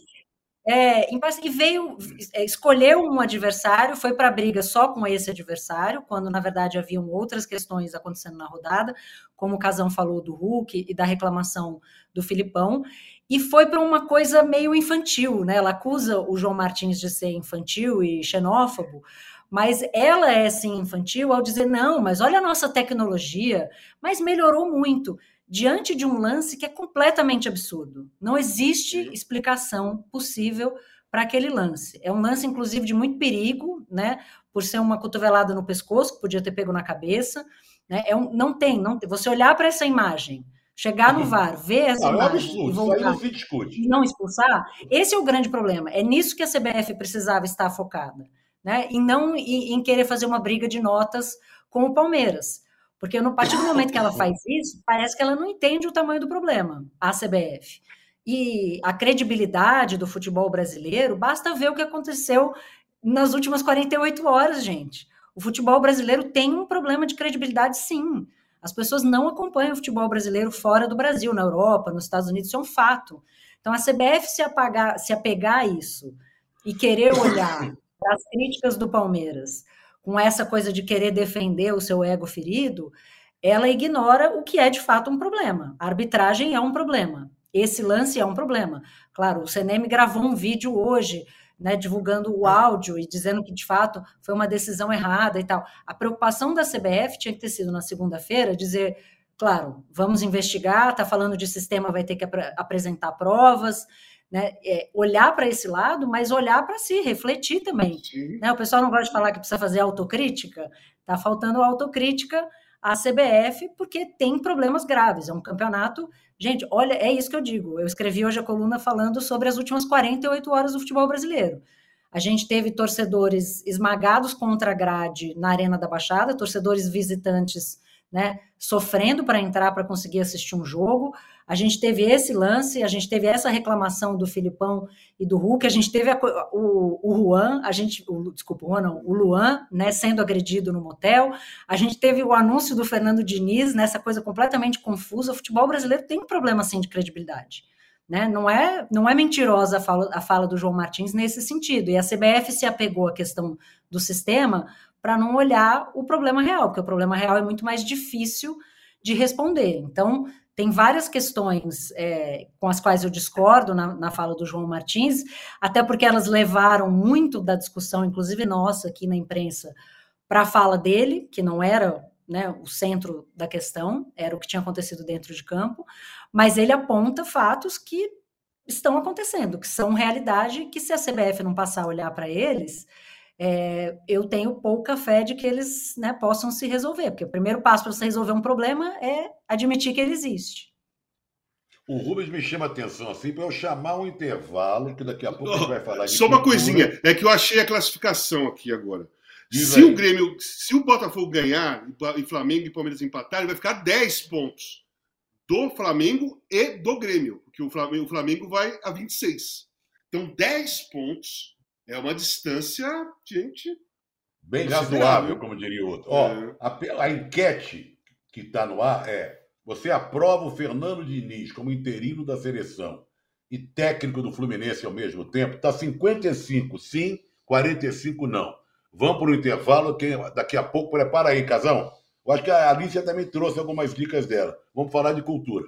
É, e veio, é, escolheu um adversário, foi para a briga só com esse adversário, quando na verdade haviam outras questões acontecendo na rodada, como o Casão falou do Hulk e da reclamação do Filipão, e foi para uma coisa meio infantil, né? Ela acusa o João Martins de ser infantil e xenófobo, mas ela é sim infantil ao dizer não, mas olha a nossa tecnologia, mas melhorou muito diante de um lance que é completamente absurdo. Não existe explicação possível para aquele lance. É um lance, inclusive, de muito perigo, né? Por ser uma cotovelada no pescoço, que podia ter pego na cabeça. Né? É um, não tem, não tem. Você olhar para essa imagem, chegar no VAR, ver essa não, imagem é um absurdo, e voltar, não se discute. e não expulsar, esse é o grande problema. É nisso que a CBF precisava estar focada, né? E não em, em querer fazer uma briga de notas com o Palmeiras. Porque no partir do momento que ela faz isso, parece que ela não entende o tamanho do problema, a CBF. E a credibilidade do futebol brasileiro, basta ver o que aconteceu nas últimas 48 horas, gente. O futebol brasileiro tem um problema de credibilidade, sim. As pessoas não acompanham o futebol brasileiro fora do Brasil, na Europa, nos Estados Unidos, isso é um fato. Então, a CBF se, apagar, se apegar a isso e querer olhar as críticas do Palmeiras com essa coisa de querer defender o seu ego ferido, ela ignora o que é de fato um problema. A arbitragem é um problema. Esse lance é um problema. Claro, o CNM gravou um vídeo hoje, né, divulgando o áudio e dizendo que de fato foi uma decisão errada e tal. A preocupação da CBF tinha que ter sido na segunda-feira dizer, claro, vamos investigar, está falando de sistema, vai ter que ap apresentar provas, né, é, olhar para esse lado, mas olhar para si, refletir também. Né? O pessoal não gosta de falar que precisa fazer autocrítica, está faltando autocrítica à CBF, porque tem problemas graves. É um campeonato. Gente, olha, é isso que eu digo. Eu escrevi hoje a coluna falando sobre as últimas 48 horas do futebol brasileiro. A gente teve torcedores esmagados contra a grade na Arena da Baixada, torcedores visitantes né, sofrendo para entrar para conseguir assistir um jogo. A gente teve esse lance, a gente teve essa reclamação do Filipão e do Hulk, a gente teve a, o, o Juan, a gente, o, desculpa, o não, o Luan, né, sendo agredido no motel, a gente teve o anúncio do Fernando Diniz, nessa coisa completamente confusa. O futebol brasileiro tem um problema assim de credibilidade. Né? Não, é, não é mentirosa a fala, a fala do João Martins nesse sentido. E a CBF se apegou à questão do sistema para não olhar o problema real, porque o problema real é muito mais difícil de responder. Então, tem várias questões é, com as quais eu discordo na, na, fala do João Martins, até porque elas levaram muito da discussão, inclusive nossa aqui na imprensa, para a fala dele, que não era né, o centro da questão, era o que tinha acontecido dentro de campo, mas ele aponta fatos que estão acontecendo, que são realidade, que se a CBF não passar a olhar para eles, é, eu tenho pouca fé de que eles né, possam se resolver, porque o primeiro passo para você resolver um problema é admitir que ele existe. O Rubens me chama a atenção assim para eu chamar um intervalo, que daqui a pouco oh, vai falar de. Só uma coisinha, é que eu achei a classificação aqui agora. Diz se aí. o Grêmio, se o Botafogo ganhar e Flamengo e Palmeiras empatarem, vai ficar 10 pontos do Flamengo e do Grêmio, porque o Flamengo, o Flamengo vai a 26. Então, 10 pontos é uma distância, gente. Bem razoável, como diria o outro. Ó, é. a, a enquete que está no ar é: você aprova o Fernando Diniz como interino da seleção e técnico do Fluminense ao mesmo tempo? Está 55 sim, 45 não. Vamos para o intervalo, que daqui a pouco prepara aí, Casão. Eu acho que a Alicia também trouxe algumas dicas dela. Vamos falar de cultura.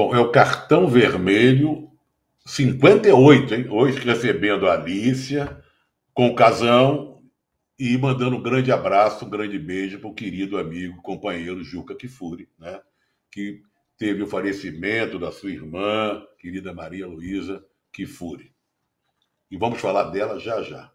Bom, é o cartão vermelho 58, hein? Hoje recebendo a Alicia com o casão e mandando um grande abraço, um grande beijo para o querido amigo, companheiro Juca Kifuri, né? Que teve o falecimento da sua irmã, querida Maria Luísa Kifuri. E vamos falar dela já já.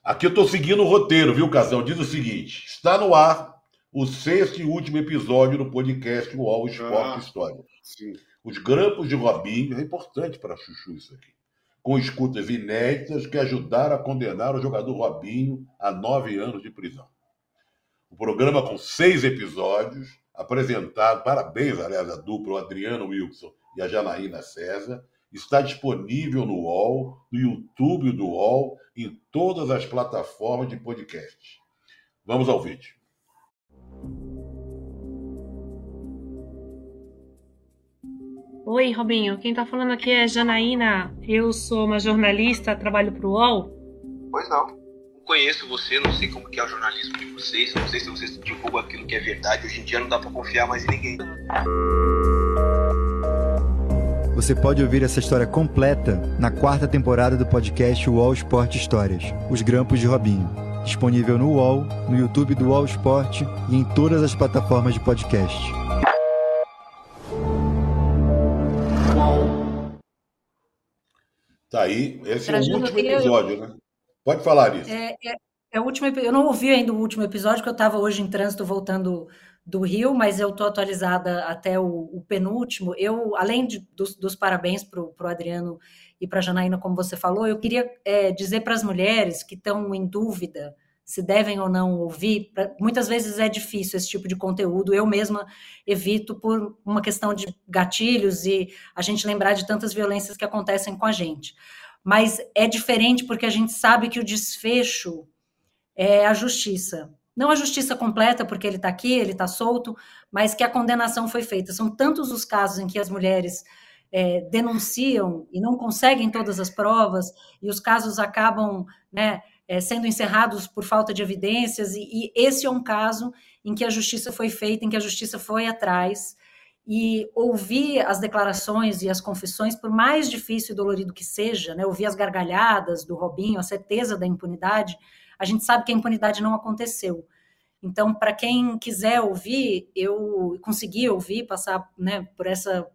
Aqui eu estou seguindo o roteiro, viu, Casão? Diz o seguinte: está no ar o sexto e último episódio do podcast UOL Esporte ah, História. Sim. Os grampos de Robinho, é importante para Chuchu isso aqui, com escutas inéditas que ajudaram a condenar o jogador Robinho a nove anos de prisão. O programa com seis episódios, apresentado, parabéns, aliás, a dupla, o Adriano Wilson e a Janaína César, está disponível no UOL, no YouTube do UOL, em todas as plataformas de podcast. Vamos ao vídeo. Oi, Robinho. Quem tá falando aqui é Janaína. Eu sou uma jornalista, trabalho pro UOL. Pois não. Não conheço você, não sei como que é o jornalismo de vocês, não sei se vocês divulgam aquilo que é verdade. Hoje em dia não dá para confiar mais em ninguém. Você pode ouvir essa história completa na quarta temporada do podcast UOL Esporte Histórias, Os Grampos de Robinho. Disponível no UOL, no YouTube do UOL Esporte e em todas as plataformas de podcast. Tá aí, esse é o último episódio, né? Pode falar isso. É, é, é, o último, eu não ouvi ainda o último episódio, porque eu estava hoje em trânsito voltando do Rio, mas eu estou atualizada até o, o, penúltimo. Eu, além de, dos, dos, parabéns para o Adriano e para a Janaína, como você falou, eu queria é, dizer para as mulheres que estão em dúvida se devem ou não ouvir. Pra, muitas vezes é difícil esse tipo de conteúdo. Eu mesma evito por uma questão de gatilhos e a gente lembrar de tantas violências que acontecem com a gente. Mas é diferente porque a gente sabe que o desfecho é a justiça. Não a justiça completa, porque ele está aqui, ele está solto, mas que a condenação foi feita. São tantos os casos em que as mulheres é, denunciam e não conseguem todas as provas, e os casos acabam né, é, sendo encerrados por falta de evidências, e, e, esse é um caso em que a justiça foi feita, em que a justiça foi atrás, e ouvir as declarações e as confissões, por mais difícil e dolorido que seja, né, ouvir as gargalhadas do Robinho, a certeza da impunidade, a gente sabe que a impunidade não aconteceu. Então, para quem quiser ouvir, eu consegui ouvir, passar né, por, essa,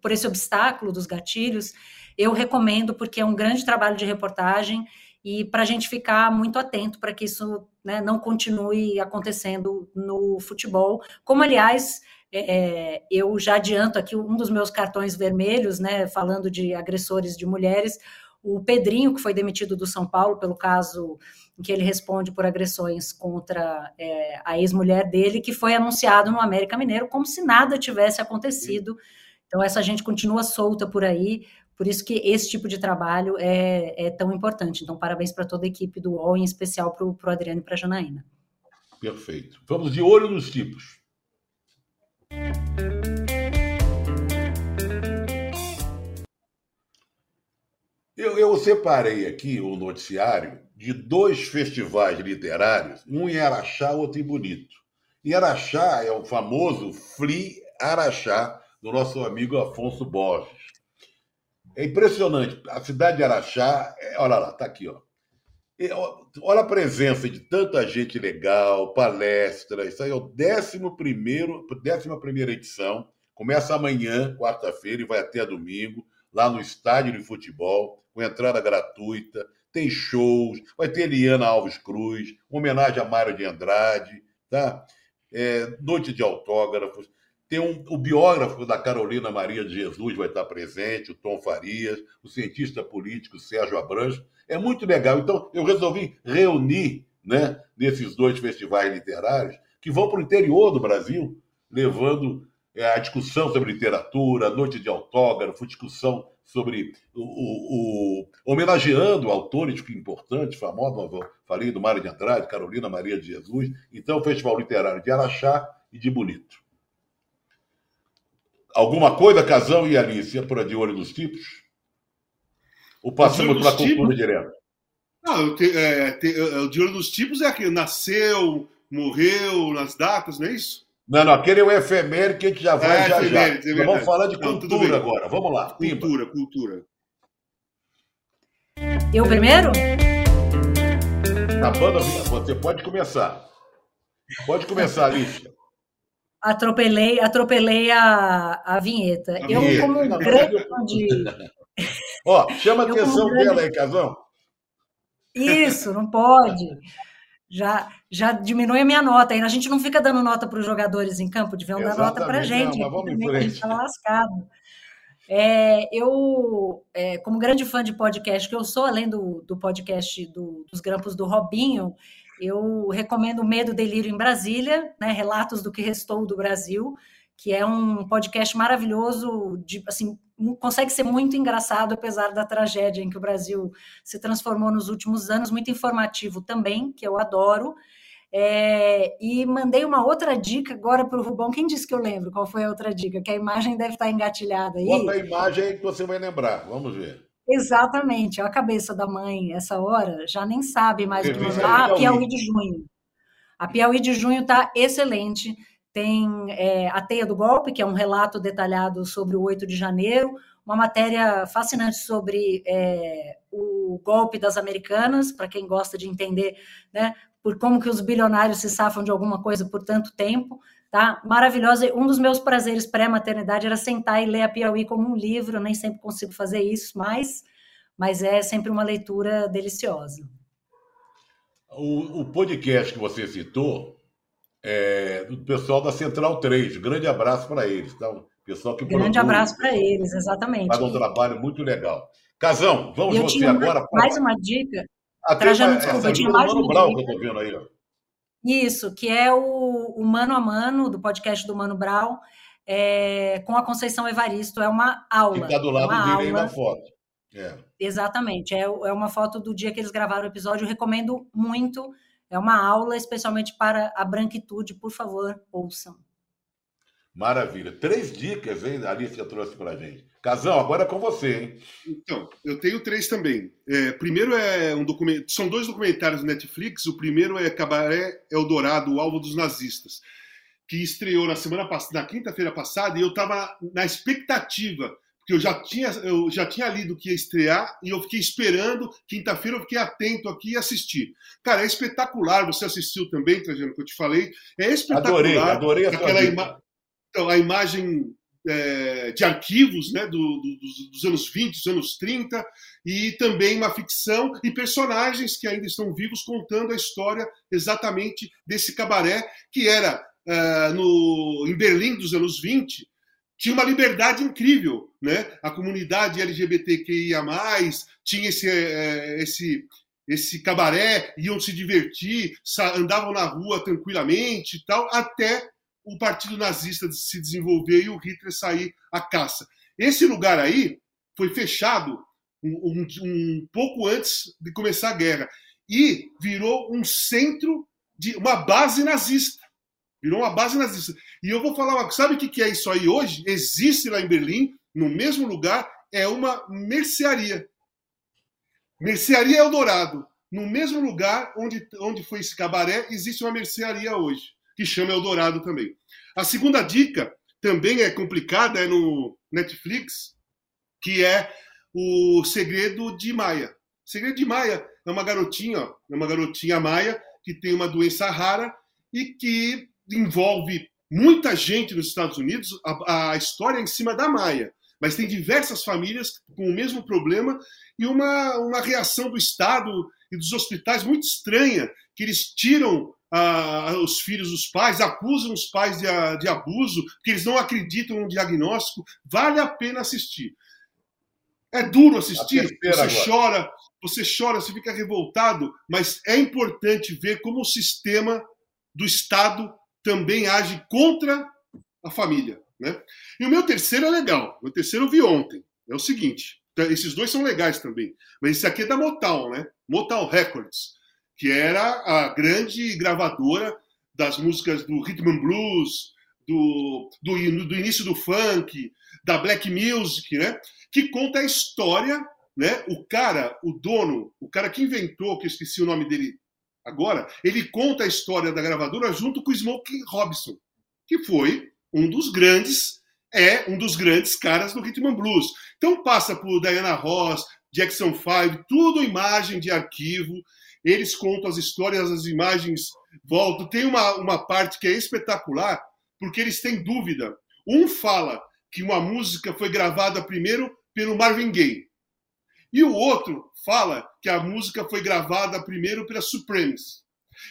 por esse obstáculo dos gatilhos, eu recomendo, porque é um grande trabalho de reportagem e para a gente ficar muito atento para que isso né, não continue acontecendo no futebol, como aliás é, é, eu já adianto aqui um dos meus cartões vermelhos, né, falando de agressores de mulheres, o Pedrinho, que foi demitido do São Paulo pelo caso em que ele responde por agressões contra é, a ex-mulher dele, que foi anunciado no América Mineiro como se nada tivesse acontecido. Então, essa gente continua solta por aí, por isso que esse tipo de trabalho é, é tão importante. Então, parabéns para toda a equipe do UOL, em especial para o Adriano e para a Janaína. Perfeito. Vamos de olho nos tipos. Eu, eu, separei aqui o noticiário de dois festivais literários, um em Araxá, outro em Bonito. E Araxá é o famoso Free Araxá, do nosso amigo Afonso Borges. É impressionante. A cidade de Araxá, é, olha lá, está aqui, ó. Olha a presença de tanta gente legal, palestra. Isso aí é o 11 primeiro, décima primeira edição. Começa amanhã, quarta-feira, e vai até domingo, lá no estádio de futebol, com entrada gratuita. Tem shows, vai ter Eliana Alves Cruz, homenagem a Mário de Andrade, tá? É, noite de autógrafos. Tem um, o biógrafo da Carolina Maria de Jesus vai estar presente, o Tom Farias, o cientista político Sérgio Abranjo. É muito legal. Então, eu resolvi reunir né, nesses dois festivais literários que vão para o interior do Brasil, levando é, a discussão sobre literatura, noite de autógrafo, discussão sobre o, o, o homenageando autores importantes, famosos, falei do Mário de Andrade, Carolina Maria de Jesus. Então, o Festival Literário de Araxá e de Bonito. Alguma coisa, Casão e Alice, por de olho nos tipos? Ou passamos para a cultura direto? Não, te, é, te, é, de olho nos tipos é aquele nasceu, morreu, nas datas, não é isso? Não, não, aquele é o efeméride que a gente já vai é, já já. É vamos falar de não, cultura agora. Vamos lá. Cultura, Pimba. cultura. Eu primeiro? A banda, você pode começar. Pode começar, Alice atropelei, atropelei a, a vinheta. A eu, vinheta. como um grande. Ó, chama a atenção grande... dela aí, Casão. Isso, não pode. Já, já diminui a minha nota. A gente não fica dando nota para os jogadores em campo, deviam dar nota para a gente. Não, vamos. A gente está lascado. É, eu, é, como grande fã de podcast que eu sou, além do, do podcast do, dos Grampos do Robinho, eu recomendo Medo, Delírio em Brasília, né, Relatos do que Restou do Brasil, que é um podcast maravilhoso, de, assim, consegue ser muito engraçado, apesar da tragédia em que o Brasil se transformou nos últimos anos, muito informativo também, que eu adoro. É, e mandei uma outra dica agora para o Rubão. Quem disse que eu lembro? Qual foi a outra dica? Que a imagem deve estar engatilhada aí. Bota a imagem que você vai lembrar. Vamos ver. Exatamente. A cabeça da mãe, essa hora, já nem sabe mais o que mandar. Ah, Piauí de junho. A Piauí de junho está excelente. Tem é, A Teia do Golpe, que é um relato detalhado sobre o 8 de janeiro, uma matéria fascinante sobre é, o golpe das americanas, para quem gosta de entender né, por como que os bilionários se safam de alguma coisa por tanto tempo, tá? Maravilhosa. Um dos meus prazeres pré-maternidade era sentar e ler a Piauí como um livro. Eu nem sempre consigo fazer isso, mas, mas é sempre uma leitura deliciosa. O, o podcast que você citou é do pessoal da Central 3. Grande abraço para eles. Então, pessoal que Grande produz, abraço para eles, exatamente. Faz um trabalho muito legal. Casão, vamos você agora. Mais uma dica. Até Trajano, desculpa, eu tinha mais Mano Brown que eu tô vendo aí, ó. Isso, que é o, o Mano a Mano, do podcast do Mano Brown, é, com a Conceição Evaristo. É uma aula. Que está do lado é dele aí na foto. É. Exatamente. É, é uma foto do dia que eles gravaram o episódio. Eu recomendo muito. É uma aula especialmente para a branquitude. Por favor, ouçam. Maravilha. Três dicas, hein, a Alicia trouxe para a gente. Casão, agora é com você, hein? Então, eu tenho três também. É, primeiro é um documento, são dois documentários do Netflix. O primeiro é Cabaré Eldorado, o alvo dos nazistas, que estreou na semana passada, na quinta-feira passada, e eu estava na expectativa, porque eu já tinha, eu já tinha lido que ia estrear e eu fiquei esperando. Quinta-feira eu fiquei atento aqui e assisti. Cara, é espetacular. Você assistiu também, Trajano, que eu te falei. É espetacular. Adorei, adorei a aquela ima... então, a imagem é, de arquivos né, do, do, dos anos 20, dos anos 30, e também uma ficção e personagens que ainda estão vivos contando a história exatamente desse cabaré, que era é, no, em Berlim dos anos 20, tinha uma liberdade incrível. Né? A comunidade LGBTQIA, tinha esse, é, esse, esse cabaré, iam se divertir, andavam na rua tranquilamente e tal, até o partido nazista se desenvolver e o Hitler sair à caça. Esse lugar aí foi fechado um, um, um pouco antes de começar a guerra e virou um centro de uma base nazista. Virou uma base nazista. E eu vou falar sabe o que é isso aí hoje? Existe lá em Berlim, no mesmo lugar, é uma mercearia. Mercearia Eldorado. No mesmo lugar onde, onde foi esse cabaré, existe uma mercearia hoje que chama Eldorado também. A segunda dica também é complicada, é no Netflix, que é o Segredo de Maia. Segredo de Maia é uma garotinha, é uma garotinha maia que tem uma doença rara e que envolve muita gente nos Estados Unidos. A, a história é em cima da Maia, mas tem diversas famílias com o mesmo problema e uma, uma reação do Estado e dos hospitais muito estranha, que eles tiram ah, os filhos dos pais, acusam os pais de, de abuso, que eles não acreditam no diagnóstico. Vale a pena assistir. É duro assistir, você agora. chora, você chora, você fica revoltado, mas é importante ver como o sistema do Estado também age contra a família. Né? E o meu terceiro é legal. O meu terceiro eu vi ontem. É o seguinte: esses dois são legais também. Mas esse aqui é da Motown, né? Motown Records que era a grande gravadora das músicas do rhythm and blues, do, do, do, início do funk, da black music, né? Que conta a história, né? O cara, o dono, o cara que inventou, que eu esqueci o nome dele agora, ele conta a história da gravadora junto com o Smokey Robinson, que foi um dos grandes, é um dos grandes caras do rhythm and blues. Então passa por Diana Ross, Jackson 5, tudo imagem de arquivo eles contam as histórias, as imagens voltam. Tem uma, uma parte que é espetacular, porque eles têm dúvida. Um fala que uma música foi gravada primeiro pelo Marvin Gaye. E o outro fala que a música foi gravada primeiro pela Supremes.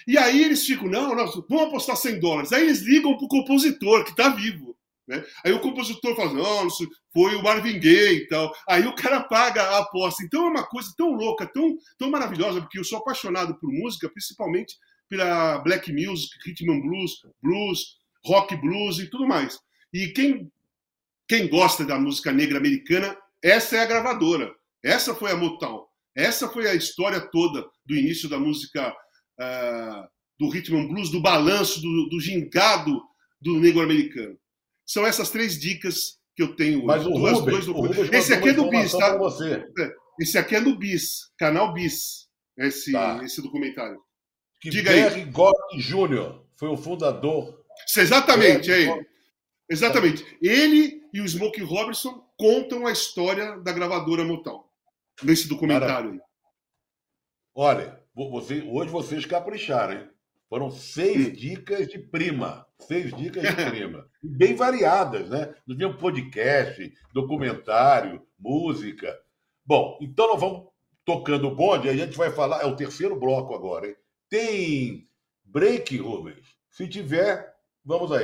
E aí eles ficam, não, não, vamos apostar 100 dólares. Aí eles ligam para o compositor, que está vivo. Né? Aí o compositor fala, não, foi o Marvin Gaye e tal. Aí o cara paga a aposta. Então é uma coisa tão louca, tão, tão maravilhosa, porque eu sou apaixonado por música, principalmente pela black music, rhythm and blues, blues, rock blues e tudo mais. E quem, quem gosta da música negra americana, essa é a gravadora. Essa foi a Motown. Essa foi a história toda do início da música uh, do rhythm and blues, do balanço, do, do gingado do negro americano. São essas três dicas que eu tenho Mas o Duas, Rubens, Rubens Esse aqui é do Bis, tá? Você, Esse aqui é do Bis, canal Bis, esse, Tá. esse documentário. que Diga aí. Barry Gordy Jr. foi o fundador. Exatamente, é Barry ele. Gordy- Exatamente. Ele e o Smokey Robertson contam a história da gravadora Motown. Nesse documentário aí. Olha, vo- você, hoje vocês capricharam, hein? Foram seis dicas de prima. Seis dicas de prima. Bem variadas, né? Não tinha um podcast, documentário, música. Bom, então nós vamos tocando o bonde, aí a gente vai falar. É o terceiro bloco agora, hein? Tem break, Rubens? Se tiver, vamos a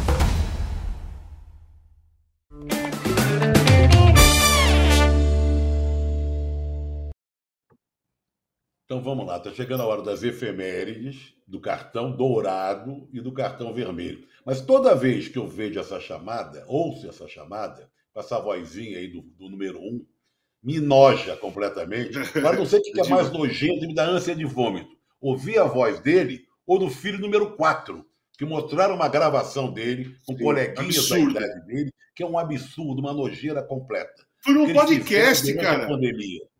Então vamos lá, está chegando a hora das efemérides, do cartão dourado e do cartão vermelho. Mas toda vez que eu vejo essa chamada, ouço essa chamada, com essa vozinha aí do, do número um, me noja completamente. Mas não sei o que é mais nojento e me dá ânsia de vômito. Ouvir a voz dele ou do filho número 4, que mostraram uma gravação dele com Sim, coleguinhas da absurdo. idade dele, que é um absurdo, uma nojeira completa. Foi eles podcast, cara. Pandemia.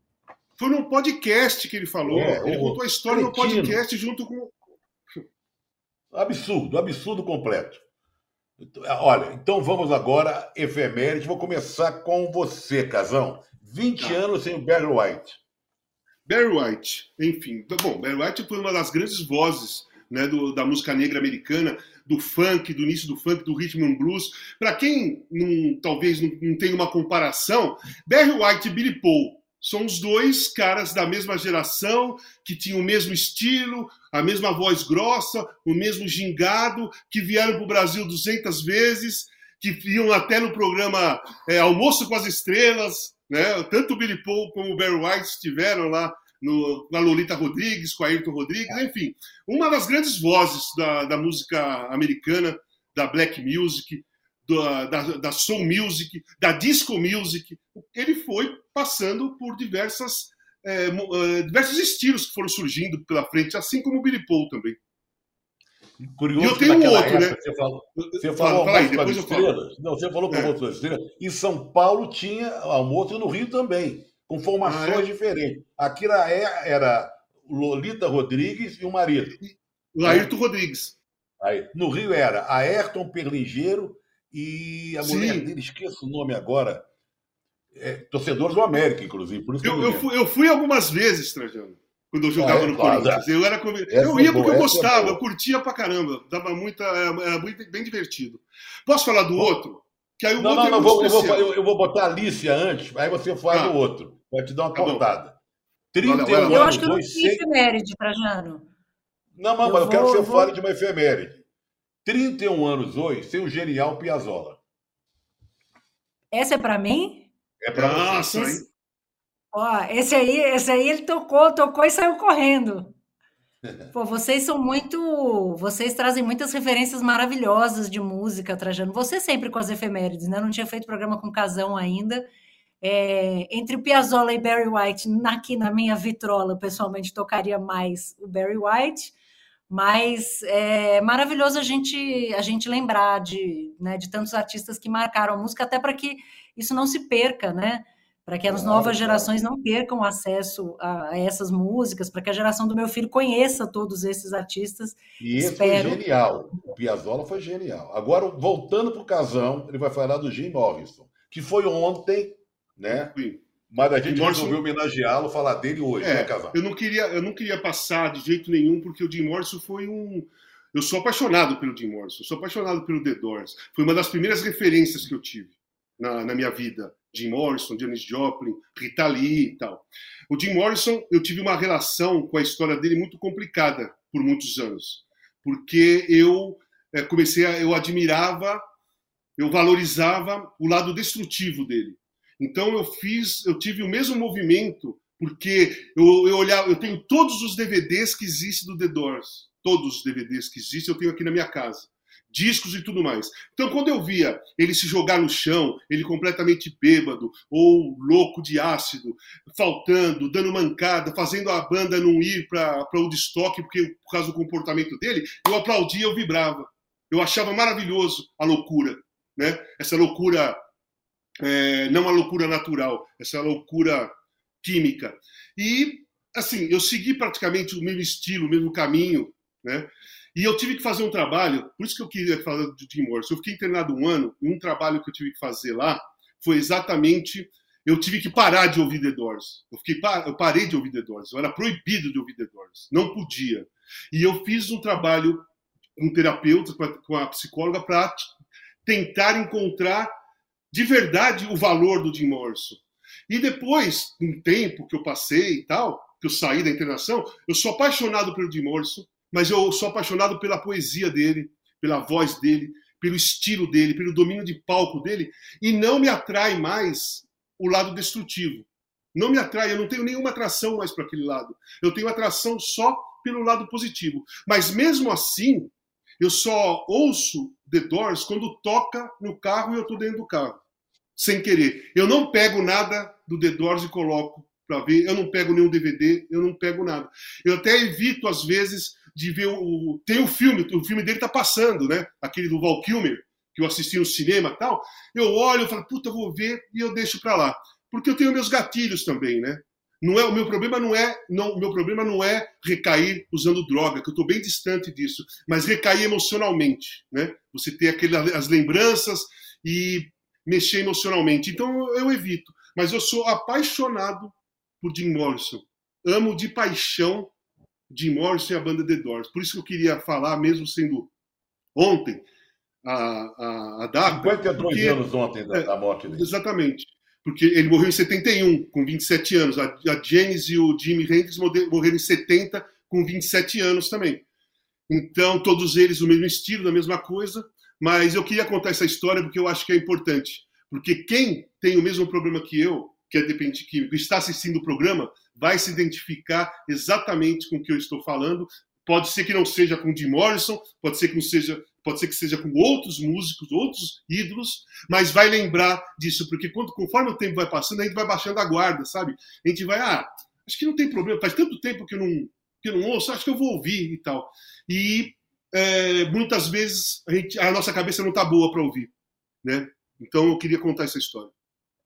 Foi num podcast que ele falou. É, ele contou a história no podcast junto com. Absurdo, absurdo completo. Então, Olha, então vamos agora, efeméride. Vou começar com você, Casão. 20 Tá. anos sem o Barry White. Barry White, enfim. Então, Bom, Barry White foi uma das grandes vozes né, do- da música negra americana, do funk, do início do funk, do rhythm and blues. Para quem não, talvez não, não tenha uma comparação, Barry White e Billy Paul são os dois caras da mesma geração, que tinham o mesmo estilo, a mesma voz grossa, o mesmo gingado, que vieram para o Brasil 200 vezes, que iam até no programa é, Almoço com as Estrelas, né? Tanto o Billy Paul como o Barry White estiveram lá no, na Lolita Rodrigues, com a Ayrton Rodrigues, enfim. Uma das grandes vozes da, da música americana, da black music, da, da, da soul music, da disco music. Ele foi passando por diversas, é, eh, diversos estilos que foram surgindo pela frente, assim como o Billy Paul também. Curioso E eu tenho um outro, época né? Você falou, você Fala, falou fala aí, com as depois eu falo. Não, você falou com É. almoço com as estrelas. Em São Paulo tinha almoço e no Rio também, com formações Ah, é? diferentes. Aqui era, era Lolita Rodrigues e o marido. O Ayrton Rodrigues. Aí, no Rio era Ayrton Perlingeiro e a Sim. mulher dele, esqueço o nome agora. É, torcedores do América, inclusive. Por isso que Eu, eu, fui, eu fui algumas vezes, Trajano, quando eu jogava Ah, é? no Claro, Corinthians. Eu, era, eu é ia porque eu é gostava, boa. eu curtia pra caramba. Dava muita, era, muito, bem divertido. Posso falar do outro? Que aí o Não, outro não, é não, vou, eu, vou, eu, eu vou botar a Alicia antes, aí você faz Tá. o outro. Vai te dar uma Tá cortada. Vai lá, 31 vai lá. Eu anos, acho que eu não seis- efeméride, Trajano. Não, Eu mas eu quero vou- que eu você vou- fale de uma efeméride. 31 anos hoje, sem o genial Piazzolla. Essa é para mim? É pra você. Nossa, hein? Esse, ó, esse aí, esse aí ele tocou, tocou e saiu correndo. Pô, vocês são muito. Vocês trazem muitas referências maravilhosas de música, Trajano. Você sempre com as efemérides, né? Eu não tinha feito programa com Casão ainda. É, entre Piazzolla e Barry White, aqui na minha vitrola, pessoalmente tocaria mais o Barry White, mas é maravilhoso a gente, a gente lembrar de, né, de tantos artistas que marcaram a música, até para que isso não se perca, né? para que as novas gerações não percam acesso a, a essas músicas, para que a geração do meu filho conheça todos esses artistas. E esse Espero. foi genial. O Piazzolla foi genial. Agora, voltando para o Casão, ele vai falar do Jim Morrison, que foi ontem, né? Mas a gente Morrison- resolveu homenageá-lo, falar dele hoje, né, É, Casão? eu não queria, eu não queria passar de jeito nenhum porque o Jim Morrison foi um eu sou apaixonado pelo Jim Morrison, sou apaixonado pelo The Doors. Foi uma das primeiras referências que eu tive na, na minha vida. Jim Morrison, Janis Joplin, Rita Lee e tal. O Jim Morrison, eu tive uma relação com a história dele muito complicada por muitos anos, porque eu eh, comecei a, eu admirava, eu valorizava o lado destrutivo dele. Então eu fiz, eu tive o mesmo movimento porque eu, eu olhava, eu tenho todos os DVDs que existem do The Doors, todos os DVDs que existem eu tenho aqui na minha casa, discos e tudo mais. Então quando eu via ele se jogar no chão, ele completamente bêbado ou louco de ácido, faltando, dando mancada, fazendo a banda não ir para Woodstock porque por causa do comportamento dele, eu aplaudia, eu vibrava. Eu achava maravilhoso a loucura, né? Essa loucura é, não a loucura natural, essa loucura química. E, assim, eu segui praticamente o mesmo estilo, o mesmo caminho, né? E eu tive que fazer um trabalho, por isso que eu queria falar do Jim Morrison. Eu fiquei internado um ano, e um trabalho que eu tive que fazer lá foi exatamente. Eu tive que parar de ouvir The Doors. Eu, fiquei, eu parei de ouvir The Doors. Eu era proibido de ouvir The Doors. Não podia. E eu fiz um trabalho com um terapeuta, com a psicóloga, para tentar encontrar de verdade o valor do Jim Morrison. E depois, um tempo que eu passei e tal, que eu saí da internação, eu sou apaixonado pelo Jim Morrison, mas eu sou apaixonado pela poesia dele, pela voz dele, pelo estilo dele, pelo domínio de palco dele, e não me atrai mais o lado destrutivo. Não me atrai, eu não tenho nenhuma atração mais para aquele lado. Eu tenho atração só pelo lado positivo. Mas mesmo assim, eu só ouço The Doors quando toca no carro e eu estou dentro do carro, sem querer. Eu não pego nada do The Doors e coloco para ver, eu não pego nenhum DVD, eu não pego nada. Eu até evito, às vezes, de ver o. Tem o filme, o filme dele tá passando, né? Aquele do Val Kilmer, que eu assisti no cinema tal. Eu olho e falo, puta, eu vou ver e eu deixo para lá. Porque eu tenho meus gatilhos também, né? Não é, o meu problema não é não, o meu problema não é recair usando droga, que eu estou bem distante disso, mas recair emocionalmente, né? Você ter aquele, as lembranças e mexer emocionalmente. Então eu evito, mas eu sou apaixonado por Jim Morrison. Amo de paixão Jim Morrison e a banda The Doors. Por isso que eu queria falar, mesmo sendo ontem a, a, a data. 52 porque- anos ontem da, da morte dele. Exatamente. Porque ele morreu em 71, com 27 anos. A, a e o Jimi Hendrix morreram em 70, com 27 anos também. Então, todos eles o mesmo estilo, da mesma coisa. Mas eu queria contar essa história porque eu acho que é importante. Porque quem tem o mesmo problema que eu, que é dependente químico, está assistindo o programa, vai se identificar exatamente com o que eu estou falando. Pode ser que não seja com Jim Morrison, pode ser que não seja, pode ser que seja com outros músicos, outros ídolos, mas vai lembrar disso, porque quando, conforme o tempo vai passando, a gente vai baixando a guarda, sabe? A gente vai, ah, acho que não tem problema, faz tanto tempo que eu não, que eu não ouço, acho que eu vou ouvir e tal. E é, muitas vezes a, gente, a nossa cabeça não está boa para ouvir, né? Então eu queria contar essa história.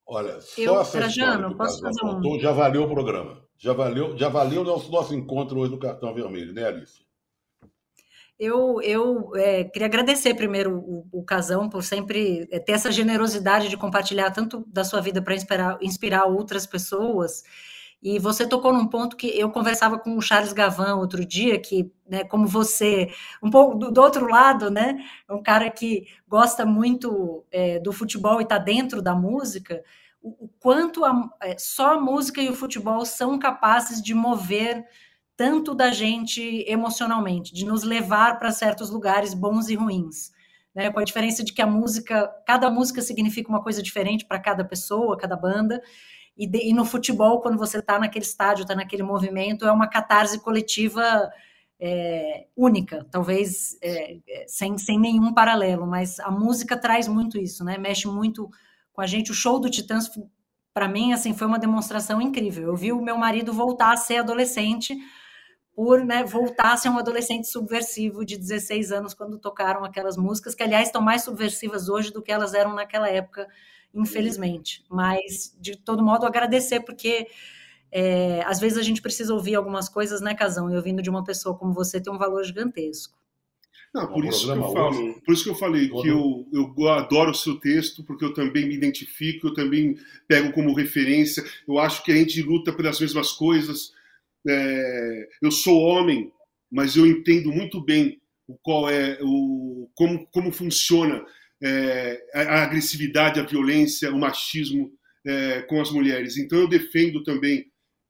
Olha, só Eu, essa Trajano, história posso fazer um- contou já valeu o programa. Já valeu, já valeu o nosso, nosso encontro hoje no Cartão Vermelho, né, Alice? Eu, eu é, queria agradecer primeiro o, o Casão por sempre é, ter essa generosidade de compartilhar tanto da sua vida para inspirar, inspirar outras pessoas. E você tocou num ponto que eu conversava com o Charles Gavan outro dia, que, né, como você, um pouco do, do outro lado, né, é um cara que gosta muito é, do futebol e está dentro da música, o, o quanto a, é, só a música e o futebol são capazes de mover tanto da gente emocionalmente, de nos levar para certos lugares bons e ruins. Né, com a diferença de que a música, cada música significa uma coisa diferente para cada pessoa, cada banda, e, de, e, no futebol, quando você está naquele estádio, está naquele movimento, é uma catarse coletiva é, única, talvez é, sem, sem nenhum paralelo, mas a música traz muito isso, né? Mexe muito com a gente. O show do Titãs, para mim, assim, foi uma demonstração incrível. Eu vi o meu marido voltar a ser adolescente por né, voltar a ser um adolescente subversivo de 16 anos quando tocaram aquelas músicas, que aliás estão mais subversivas hoje do que elas eram naquela época, infelizmente. Mas, de todo modo, agradecer, porque é, às vezes a gente precisa ouvir algumas coisas, né, Casão? E ouvindo de uma pessoa como você tem um valor gigantesco. Não, por isso, que eu falo, por isso que eu falei que eu, eu adoro o seu texto, porque eu também me identifico, eu também pego como referência. Eu acho que a gente luta pelas mesmas coisas. É, eu sou homem, mas eu entendo muito bem o qual é o como, como funciona é, a agressividade, a violência, o machismo é, com as mulheres. Então eu defendo também.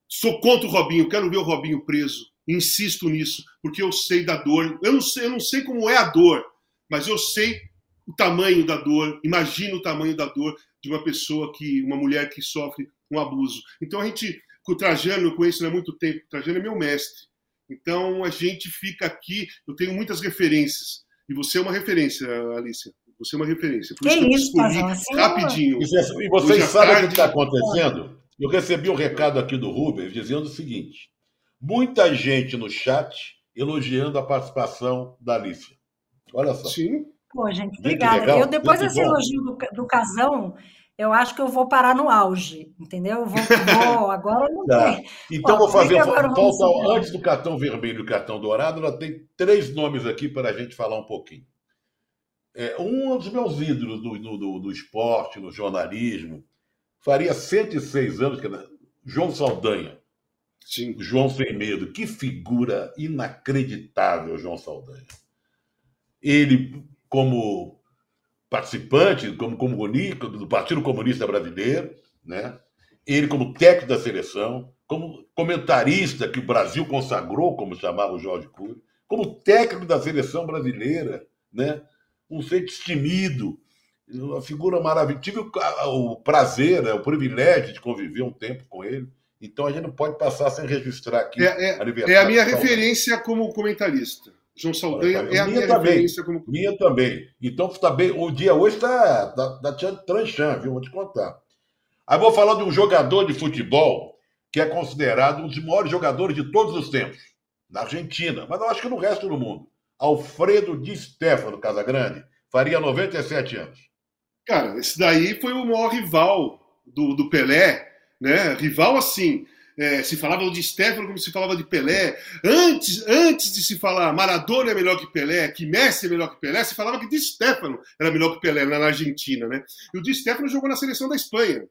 Sou contra o Robinho, quero ver o Robinho preso Insisto nisso, porque eu sei da dor. Eu não sei, eu não sei como é a dor, mas eu sei o tamanho da dor. Imagino o tamanho da dor de uma pessoa que, uma mulher que sofre um abuso. Então a gente, com o Trajano, eu conheço há muito tempo. O Trajano é meu mestre. Então a gente fica aqui. Eu tenho muitas referências e você é uma referência, Alicia. Você é uma referência. Por que isso que isso, eu escolhi assim, rapidinho. E vocês sabem o que está acontecendo? Eu recebi um recado aqui do Rubens dizendo o seguinte: Muita gente no chat elogiando a participação da Alicia. Olha só. Sim. Pô, gente, obrigada. Eu, depois desse elogio do, do casão, eu acho que eu vou parar no auge, entendeu? Eu vou, vou agora não tá. tem. Então, Pô, vou fazer. Falta, antes do cartão vermelho e do cartão dourado, ela tem três nomes aqui para a gente falar um pouquinho. É, um dos meus ídolos do, do, do esporte, no jornalismo, faria 106 anos, que era João Saldanha. Sim. João Sem Medo. Que figura inacreditável, João Saldanha. Ele, como participante, como comunista do Partido Comunista Brasileiro, né? ele como técnico da seleção, como comentarista que o Brasil consagrou, como chamava o Jorge Cury, como técnico da seleção brasileira, né? um ser destemido, uma figura maravilhosa. Tive o, prazer, né? o privilégio de conviver um tempo com ele. Então a gente não pode passar sem registrar aqui. É, é, é a minha referência como comentarista. João Saldanha é a minha, também, referência como Minha também. Então tá bem, o dia hoje está tá, tá, tá tranchando, viu? Vou te contar. Aí vou falar de um jogador de futebol que é considerado um dos maiores jogadores de todos os tempos, na Argentina, mas eu acho que no resto do mundo. Alfredo Di Stefano Casagrande faria 97 anos. Cara, esse daí foi o maior rival do, do Pelé né? Rival assim. É, se falava de Stefano como se falava de Pelé. Antes, antes de se falar Maradona é melhor que Pelé, que Messi é melhor que Pelé, se falava que Di Stefano era melhor que Pelé na Argentina, né? E o Di Stefano jogou na seleção da Espanha.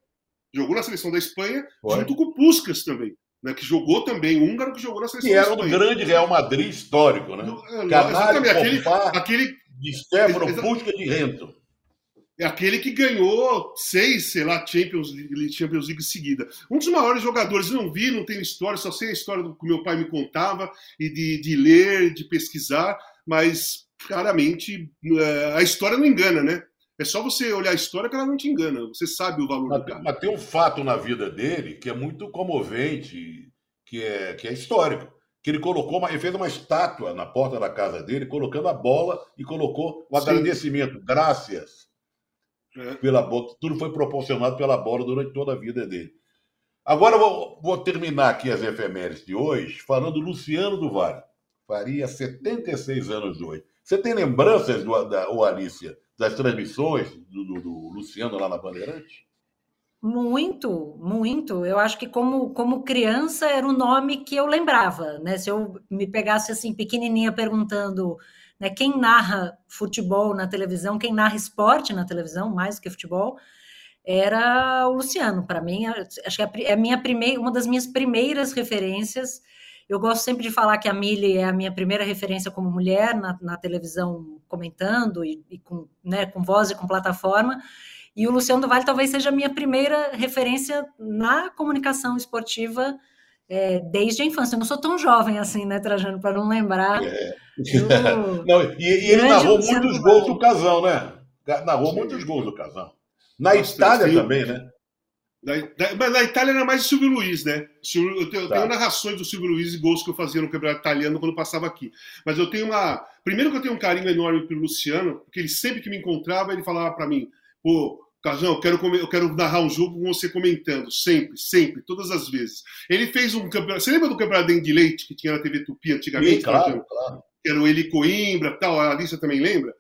Jogou na seleção da Espanha Foi. junto com o Puskas também. Né, que jogou também, o húngaro que jogou na seleção. Que era um grande Real Madrid histórico, né? É, Canário, aquele, aquele, de Stefano, Puskas de Rento é aquele que ganhou seis, sei lá, Champions League, Champions League seguida. Um dos maiores jogadores, não vi, não tenho história, só sei a história do que meu pai me contava, e de, de ler, de pesquisar, mas claramente é, a história não engana, né? É só você olhar a história que ela não te engana, você sabe o valor mas, do cara. Mas tem um fato na vida dele que é muito comovente, que é, que é histórico. Que ele colocou uma, ele fez uma estátua na porta da casa dele, colocando a bola e colocou o agradecimento. Graças é. pela bola. Tudo foi proporcionado pela bola durante toda a vida dele. Agora vou, vou terminar aqui as efemérides de hoje falando do Luciano do Vale. Faria 76 anos hoje. Você tem lembranças, do, da, ou Alicia, das transmissões do, do, do Luciano lá na Bandeirante? Muito, muito. Eu acho que como, como criança era o nome que eu lembrava, né? Se eu me pegasse assim pequenininha perguntando né? Quem narra futebol na televisão, quem narra esporte na televisão, mais do que futebol, era o Luciano. Para mim, acho que é a minha primeira, uma das minhas primeiras referências. Eu gosto sempre de falar que a Mili é a minha primeira referência como mulher na, na televisão, comentando e, e, com, né, com voz e com plataforma. E o Luciano do Vale talvez seja a minha primeira referência na comunicação esportiva é, desde a infância. Eu não sou tão jovem assim, né, Trajano, para não lembrar. É. Do... não, e, e ele narrou muitos gols do Casão, né? Narrou Sim. muitos gols do Casão. Na Nossa, Itália tenho... também, né? Na, na, mas na Itália era mais o Silvio Luiz, né? Eu tenho, tá. tenho, narrações do Silvio Luiz e gols que eu fazia no campeonato italiano quando passava aqui. Mas eu tenho uma. Primeiro que eu tenho um carinho enorme pelo Luciano, porque ele sempre que me encontrava, ele falava para mim: pô, Casão, eu quero, eu quero narrar um jogo com você comentando, sempre, sempre, todas as vezes. Ele fez um campeonato. Você lembra do campeonato de leite que tinha na TV Tupi antigamente? Sim, claro, claro. Era o Eli Coimbra tal, a Alicia também lembra?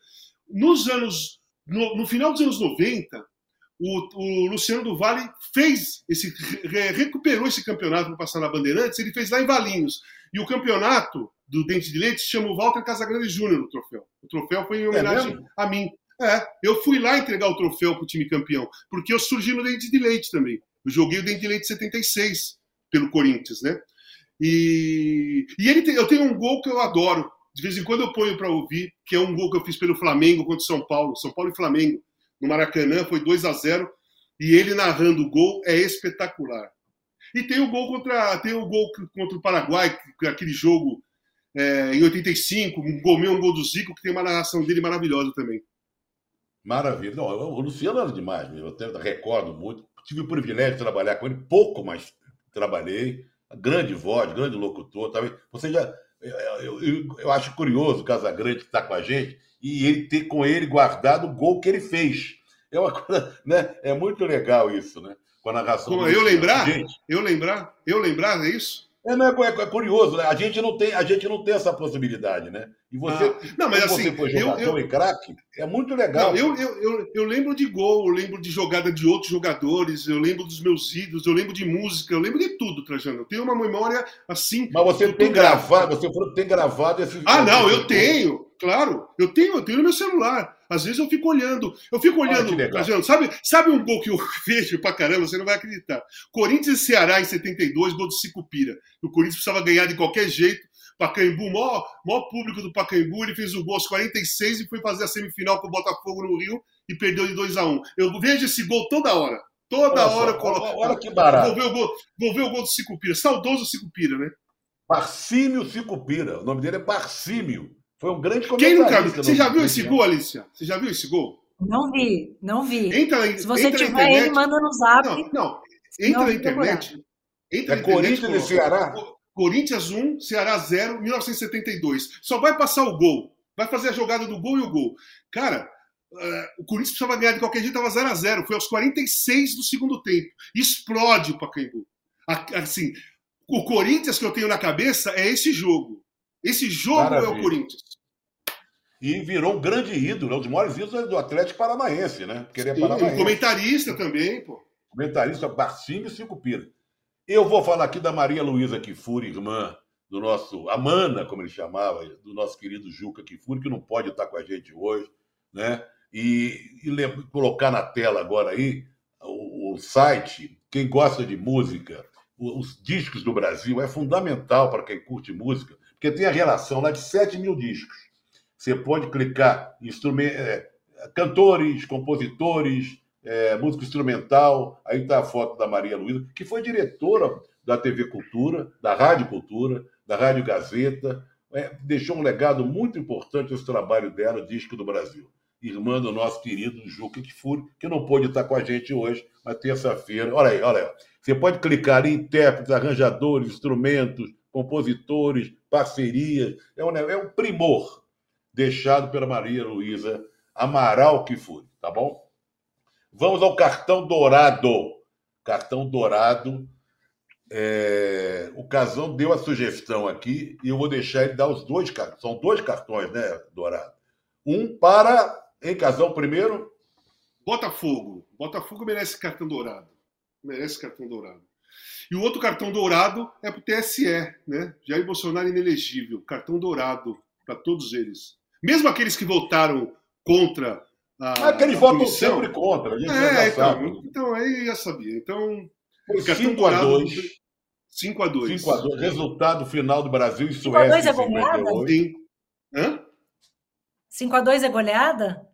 Nos anos. No, no final dos anos 90, o, o, Luciano do Vale fez esse. recuperou esse campeonato para passar na Bandeirantes, ele fez lá em Valinhos. E o campeonato do Dente de Leite se chama Walter Casagrande Júnior no troféu. O troféu foi em é homenagem é a mim. É, eu fui lá entregar o troféu pro time campeão, porque eu surgi no Dente de Leite também. Eu joguei o Dente de Leite 76 pelo Corinthians, né? E, e ele tem, eu tenho um gol que eu adoro. De vez em quando eu ponho para ouvir, que é um gol que eu fiz pelo Flamengo contra o São Paulo, São Paulo e Flamengo, no Maracanã, foi 2 a 0 e ele narrando o gol é espetacular. E tem o gol contra, tem o gol contra o Paraguai, aquele jogo é, em 85, um gol meu, um gol do Zico, que tem uma narração dele maravilhosa também. Maravilha. Não, o Luciano era demais, eu até recordo muito. Tive o privilégio de trabalhar com ele, pouco, mas trabalhei. Grande voz, grande locutor. Talvez você já. Eu, eu, eu acho curioso o Casagrande que está com a gente e ele ter com ele guardado o gol que ele fez. É uma coisa, né? É muito legal isso, né? Com a narração. Como eu lembrar? Gente. Eu lembrar? Eu lembrar, é isso? É, não, é, é, curioso, né? A gente não tem, a gente não tem essa possibilidade, né? E você, ah, não, mas assim, você foi jogador eu, eu, e craque, é muito legal. Não, eu, eu, eu, eu, lembro de gol, eu lembro de jogada de outros jogadores, eu lembro dos meus ídolos, eu lembro de música, eu lembro de tudo, Trajano. Eu tenho uma memória assim. Mas você tem gravado, você falou que tem gravado esse. Ah, não, eu tenho, claro. Eu tenho, eu tenho no meu celular. Às vezes eu fico olhando. Eu fico olhando, Trajano, sabe, sabe um gol que eu vejo pra caramba, você não vai acreditar. Corinthians e Ceará em 72, gol do Cicupira. O Corinthians precisava ganhar de qualquer jeito. Pacaembu, maior, maior público do Pacaembu, ele fez o gol aos 46 e foi fazer a semifinal com o Botafogo no Rio e perdeu de 2 a 1 Eu vejo esse gol toda hora. Toda olha hora eu coloco. Olha que barato. Vou ver, o gol, vou ver o gol do Cicupira. Saudoso Cicupira, né? Barcímio Cicupira. O nome dele é Barcímio. Foi um grande Quem nunca viu? Você já viu esse gol, Alicia? Você já viu esse gol? Não vi, não vi. Entra, Se você entra tiver ele, manda no zap. Não, não. Entra não, na internet. Entra é na Corinthians e Ceará? Corinthians 1, Ceará 0, 1972. Só vai passar o gol. Vai fazer a jogada do gol e o gol. Cara, uh, o Corinthians precisava ganhar de qualquer jeito, estava 0 a 0 Foi aos 46 do segundo tempo. Explode o Pacaembu. Assim, o Corinthians que eu tenho na cabeça é esse jogo. Esse jogo Maravilha. é o Corinthians. E virou um grande ídolo, um dos maiores ídolos do Atlético Paranaense, né? Porque ele é paranaense. comentarista também, pô. Comentarista Barcinho e Cinco Pira. Eu vou falar aqui da Maria Luísa Kifuri, irmã do nosso, Amana, como ele chamava, do nosso querido Juca Kifuri, que não pode estar com a gente hoje, né? E, e colocar na tela agora aí o, o site, quem gosta de música, os discos do Brasil, é fundamental para quem curte música, porque tem a relação lá de 7 mil discos. Você pode clicar é, cantores, compositores, é, música instrumental. Aí está a foto da Maria Luísa, que foi diretora da TV Cultura, da Rádio Cultura, da Rádio Gazeta. É, deixou um legado muito importante esse trabalho dela, Disco do Brasil. Irmã do nosso querido Juca Kifuri, que não pôde estar com a gente hoje, mas terça-feira. Olha aí, olha aí. Você pode clicar em intérpretes, arranjadores, instrumentos, compositores, parcerias. É um, é um primor deixado pela Maria Luísa Amaral Kifuri, tá bom? Vamos ao cartão dourado. Cartão dourado. É... O Casão deu a sugestão aqui e eu vou deixar ele dar os dois cartões. São dois cartões, né, dourado? Um para. Em Casão primeiro? Botafogo. Botafogo merece cartão dourado. Merece cartão dourado. E o outro cartão dourado é para o TSE, né? Jair Bolsonaro inelegível. Cartão dourado para todos eles. Mesmo aqueles que votaram contra a, Aqueles votam sempre contra. A gente é, então, então, aí já sabia. Então, Foi 5 a 2 5 a 2 5 a 2 Resultado final do Brasil e Suécia. 5 a 2 é goleada? Sim. Hã? 5 a 2 é goleada?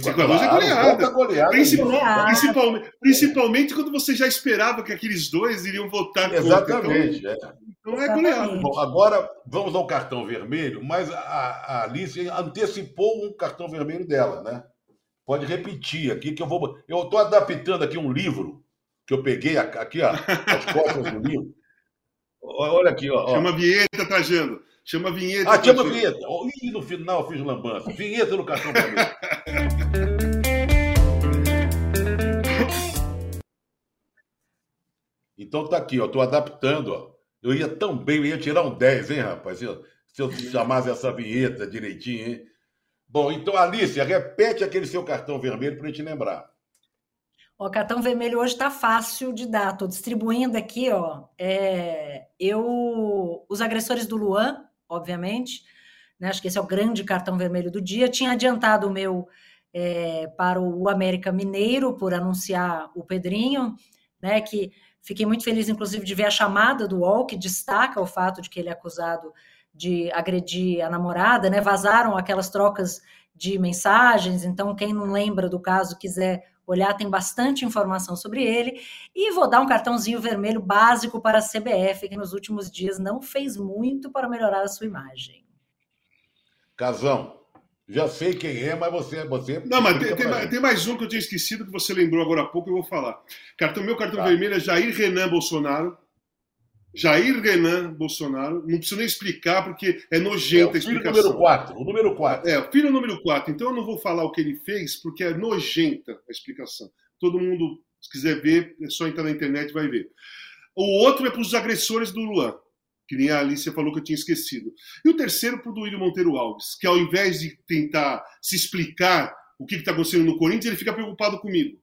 5 a 2 é goleada. goleada Principal, principalmente, principalmente quando você já esperava que aqueles dois iriam votar Exatamente. Contra. Então, é. então é goleada. Bom, agora vamos ao cartão vermelho, mas a, a Alice antecipou um cartão vermelho dela, né? Pode repetir aqui que eu vou. Eu estou adaptando aqui um livro que eu peguei aqui, ó, as costas do livro. Olha aqui, ó. Chama vinheta, Trajano. Chama vinheta. Ah, chama vinheta. E no final eu fiz lambança. Vinheta no cartão vermelho. Então tá aqui, ó. Tô adaptando, ó. Eu ia tão bem, eu ia tirar um 10, hein, rapaz? Se eu, se eu chamasse essa vinheta direitinho, hein? Bom, então, Alice, repete aquele seu cartão vermelho para a gente lembrar. O cartão vermelho hoje está fácil de dar. Estou distribuindo aqui, ó. É, eu, os agressores do Luan, obviamente, né, acho que esse é o grande cartão vermelho do dia. Tinha adiantado o meu é, para o América Mineiro por anunciar o Pedrinho, né? Que fiquei muito feliz, inclusive, de ver a chamada do UOL, que destaca o fato de que ele é acusado de agredir a namorada, né? Vazaram aquelas trocas de mensagens, então quem não lembra do caso quiser olhar, tem bastante informação sobre ele. E vou dar um cartãozinho vermelho básico para a CBF, que nos últimos dias não fez muito para melhorar a sua imagem. Casão, já sei quem é, mas você. você não, mas tem, tem, tem, mais um que eu tinha esquecido, que você lembrou agora há pouco, eu vou falar. Cartão, meu cartão tá. vermelho é Jair Renan Bolsonaro. Jair Renan Bolsonaro, não preciso nem explicar, porque é nojenta é, a explicação. número 4, o número 4. É, o filho número 4. Então eu não vou falar o que ele fez, porque é nojenta a explicação. Todo mundo, se quiser ver, é só entrar na internet e vai ver. O outro é para os agressores do Luan, que nem a Alicia falou que eu tinha esquecido. E o terceiro para o Duílio Monteiro Alves, que ao invés de tentar se explicar o que está acontecendo no Corinthians, ele fica preocupado comigo.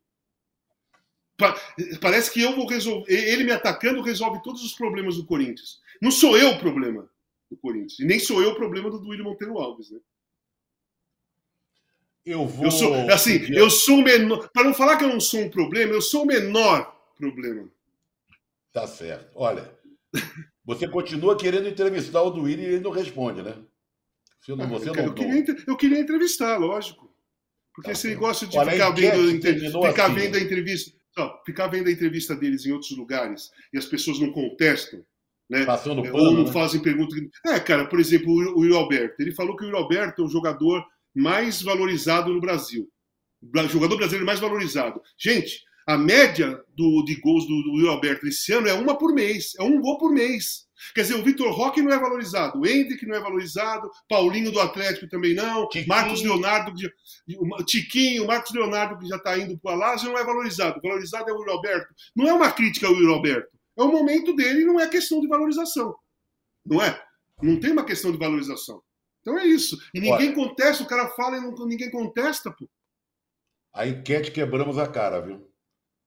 Parece que eu vou resolver. Ele me atacando resolve todos os problemas do Corinthians. Não sou eu o problema do Corinthians. E nem sou eu o problema do Duílio Monteiro Alves, né? Eu vou. Eu sou, assim, eu sou o menor. Para não falar que eu não sou um problema, eu sou o menor problema. Tá certo. Olha, você continua querendo entrevistar o Duílio e ele não responde, né? Você não, você ah, eu, não, queria, eu queria entrevistar, lógico. Porque tá você gosta de ficar, vendo, ficar assim, vendo a entrevista ficar vendo a entrevista deles em outros lugares e as pessoas não contestam, né? Passando pano, ou não né? fazem perguntas. É, cara, por exemplo, o Yuri Alberto. Ele falou que o Yuri Alberto é o jogador mais valorizado no Brasil. O jogador brasileiro mais valorizado. Gente, a média do, de gols do, do Yuri Alberto esse ano é uma por mês. É um gol por mês. Quer dizer, o Vitor Roque não é valorizado, o Hendrick não é valorizado, Paulinho do Atlético também não, Tiquinho. Marcos Leonardo, Tiquinho, Marcos Leonardo, que já está indo para o Alásio, não é valorizado. Valorizado é o Yuri Alberto. Não é uma crítica ao Yuri Alberto. É o momento dele, não é questão de valorização. Não é? Não tem uma questão de valorização. Então é isso. E ninguém Olha, contesta, o cara fala e não, ninguém contesta, pô. A enquete quebramos a cara, viu?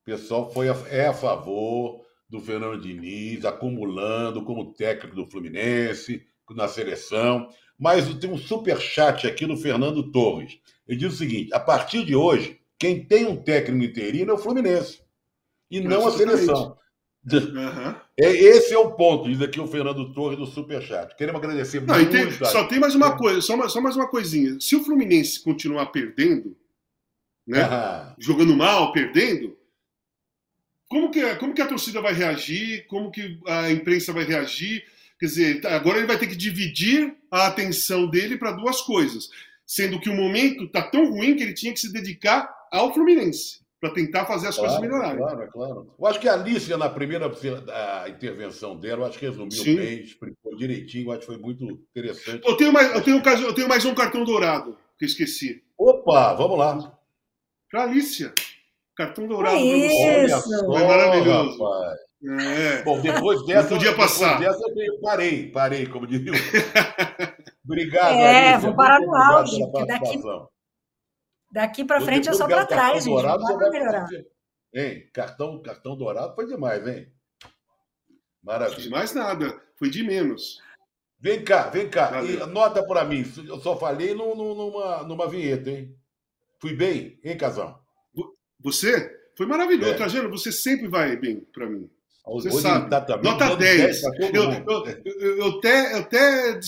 O pessoal foi a, é a favor, do Fernando Diniz, acumulando como técnico do Fluminense, na seleção. Mas tem um super chat aqui do Fernando Torres. Ele diz o seguinte: a partir de hoje, quem tem um técnico interino é o Fluminense e não a seleção. Uhum. É, esse é o ponto, diz aqui o Fernando Torres do Superchat. Queremos agradecer não, muito. Tem, só tem mais uma coisa, só, só, mais uma coisinha. Se o Fluminense continuar perdendo, né, jogando mal, perdendo, como que, como que a torcida vai reagir? Como que a imprensa vai reagir? Quer dizer, tá, agora ele vai ter que dividir a atenção dele para duas coisas. Sendo que o momento está tão ruim que ele tinha que se dedicar ao Fluminense para tentar fazer as claro, coisas melhorarem. Claro, claro. Eu acho que a Alicia, na primeira intervenção dela, eu acho que resumiu Sim. bem, explicou direitinho, eu acho que foi muito interessante. Eu tenho mais, eu tenho, eu tenho mais um cartão dourado que eu esqueci. Opa, vamos lá. Para a Alicia. Cartão dourado é isso. Foi maravilhoso. É. Bom, depois dessa. Não podia passar. Depois dessa eu parei, parei, como diria. Obrigado. É, vou parar no auge. Daqui, daqui para frente é só para trás, gente. Dourado, não vai melhorar. Hein, cartão, cartão dourado foi demais, hein? Maravilha. De mais nada, foi de menos. Vem cá, vem cá. E nota para mim, eu só falei numa, numa vinheta, hein? Fui bem, hein, Casão? Você foi maravilhoso. É. Trajano, você sempre vai bem para mim. Você Hoje sabe. Tá Nota 10. 10 eu, eu, eu, eu, até, eu até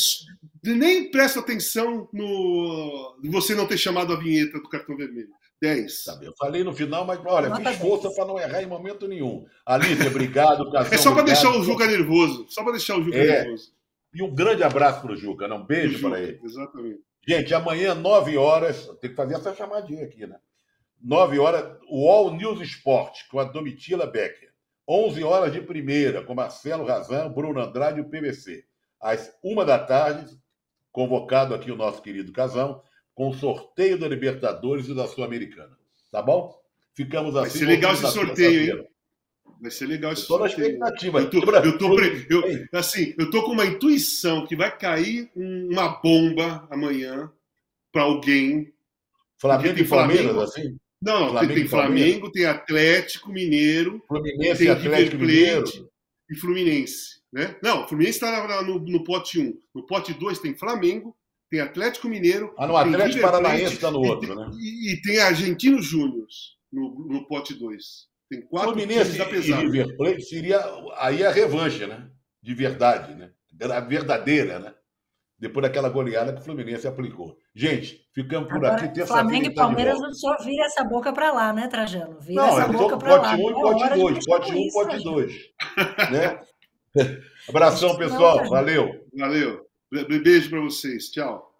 nem presto atenção no você não ter chamado a vinheta do cartão vermelho. 10. Sabe, eu falei no final, mas olha, Nota fiz força para não errar em momento nenhum. Alice, obrigado. Casão, é só para deixar o Juca nervoso. Só para deixar o Juca é. nervoso. E um grande abraço para o Juca. Né? Um beijo para ele. Exatamente. Gente, amanhã, 9 horas, tem que fazer essa chamadinha aqui, né? 9 horas, o All News Sport, com a Domitila Becker. 11 horas de primeira, com Marcelo Razan, Bruno Andrade e o PVC. Às 1 da tarde, convocado aqui o nosso querido Casão, com o sorteio da Libertadores e da Sul-Americana. Tá bom? Ficamos assim. Vai ser legal esse sorteio, hein? Vai ser legal esse sorteio. expectativa. Eu tô, eu tô, eu- assim, eu tô com uma intuição que vai cair um- uma bomba amanhã para alguém. Flamengo e Palmeiras, Flamengo. assim? Não, Flamengo tem, e? Flamengo, tem Atlético Mineiro Fluminense tem e Atlético River Plate Mineiro. e Fluminense. Né? Não, Fluminense está no, no pote 1. No pote 2 tem Flamengo, tem Atlético Mineiro. Ah, no tem Atlético River Paranaense está no e outro, tem- né? E, e tem Argentinos Júnior no, no pote 2. Tem quatro Fluminense e. River Plate seria aí a revanche, né? De verdade, né? A verdadeira, né? Depois daquela goleada que o Fluminense aplicou. Gente, ficamos por Agora, aqui. Flamengo e Palmeiras não só vira essa boca para lá, né, Trajano? Vira Não, essa é boca para lá. pote 1 Não e é pote hora de 2. mexer Pote com 1 isso, pote Trajano. 2. Né? Abração, pessoal. Valeu. Valeu. Be- Beijo para vocês. Tchau.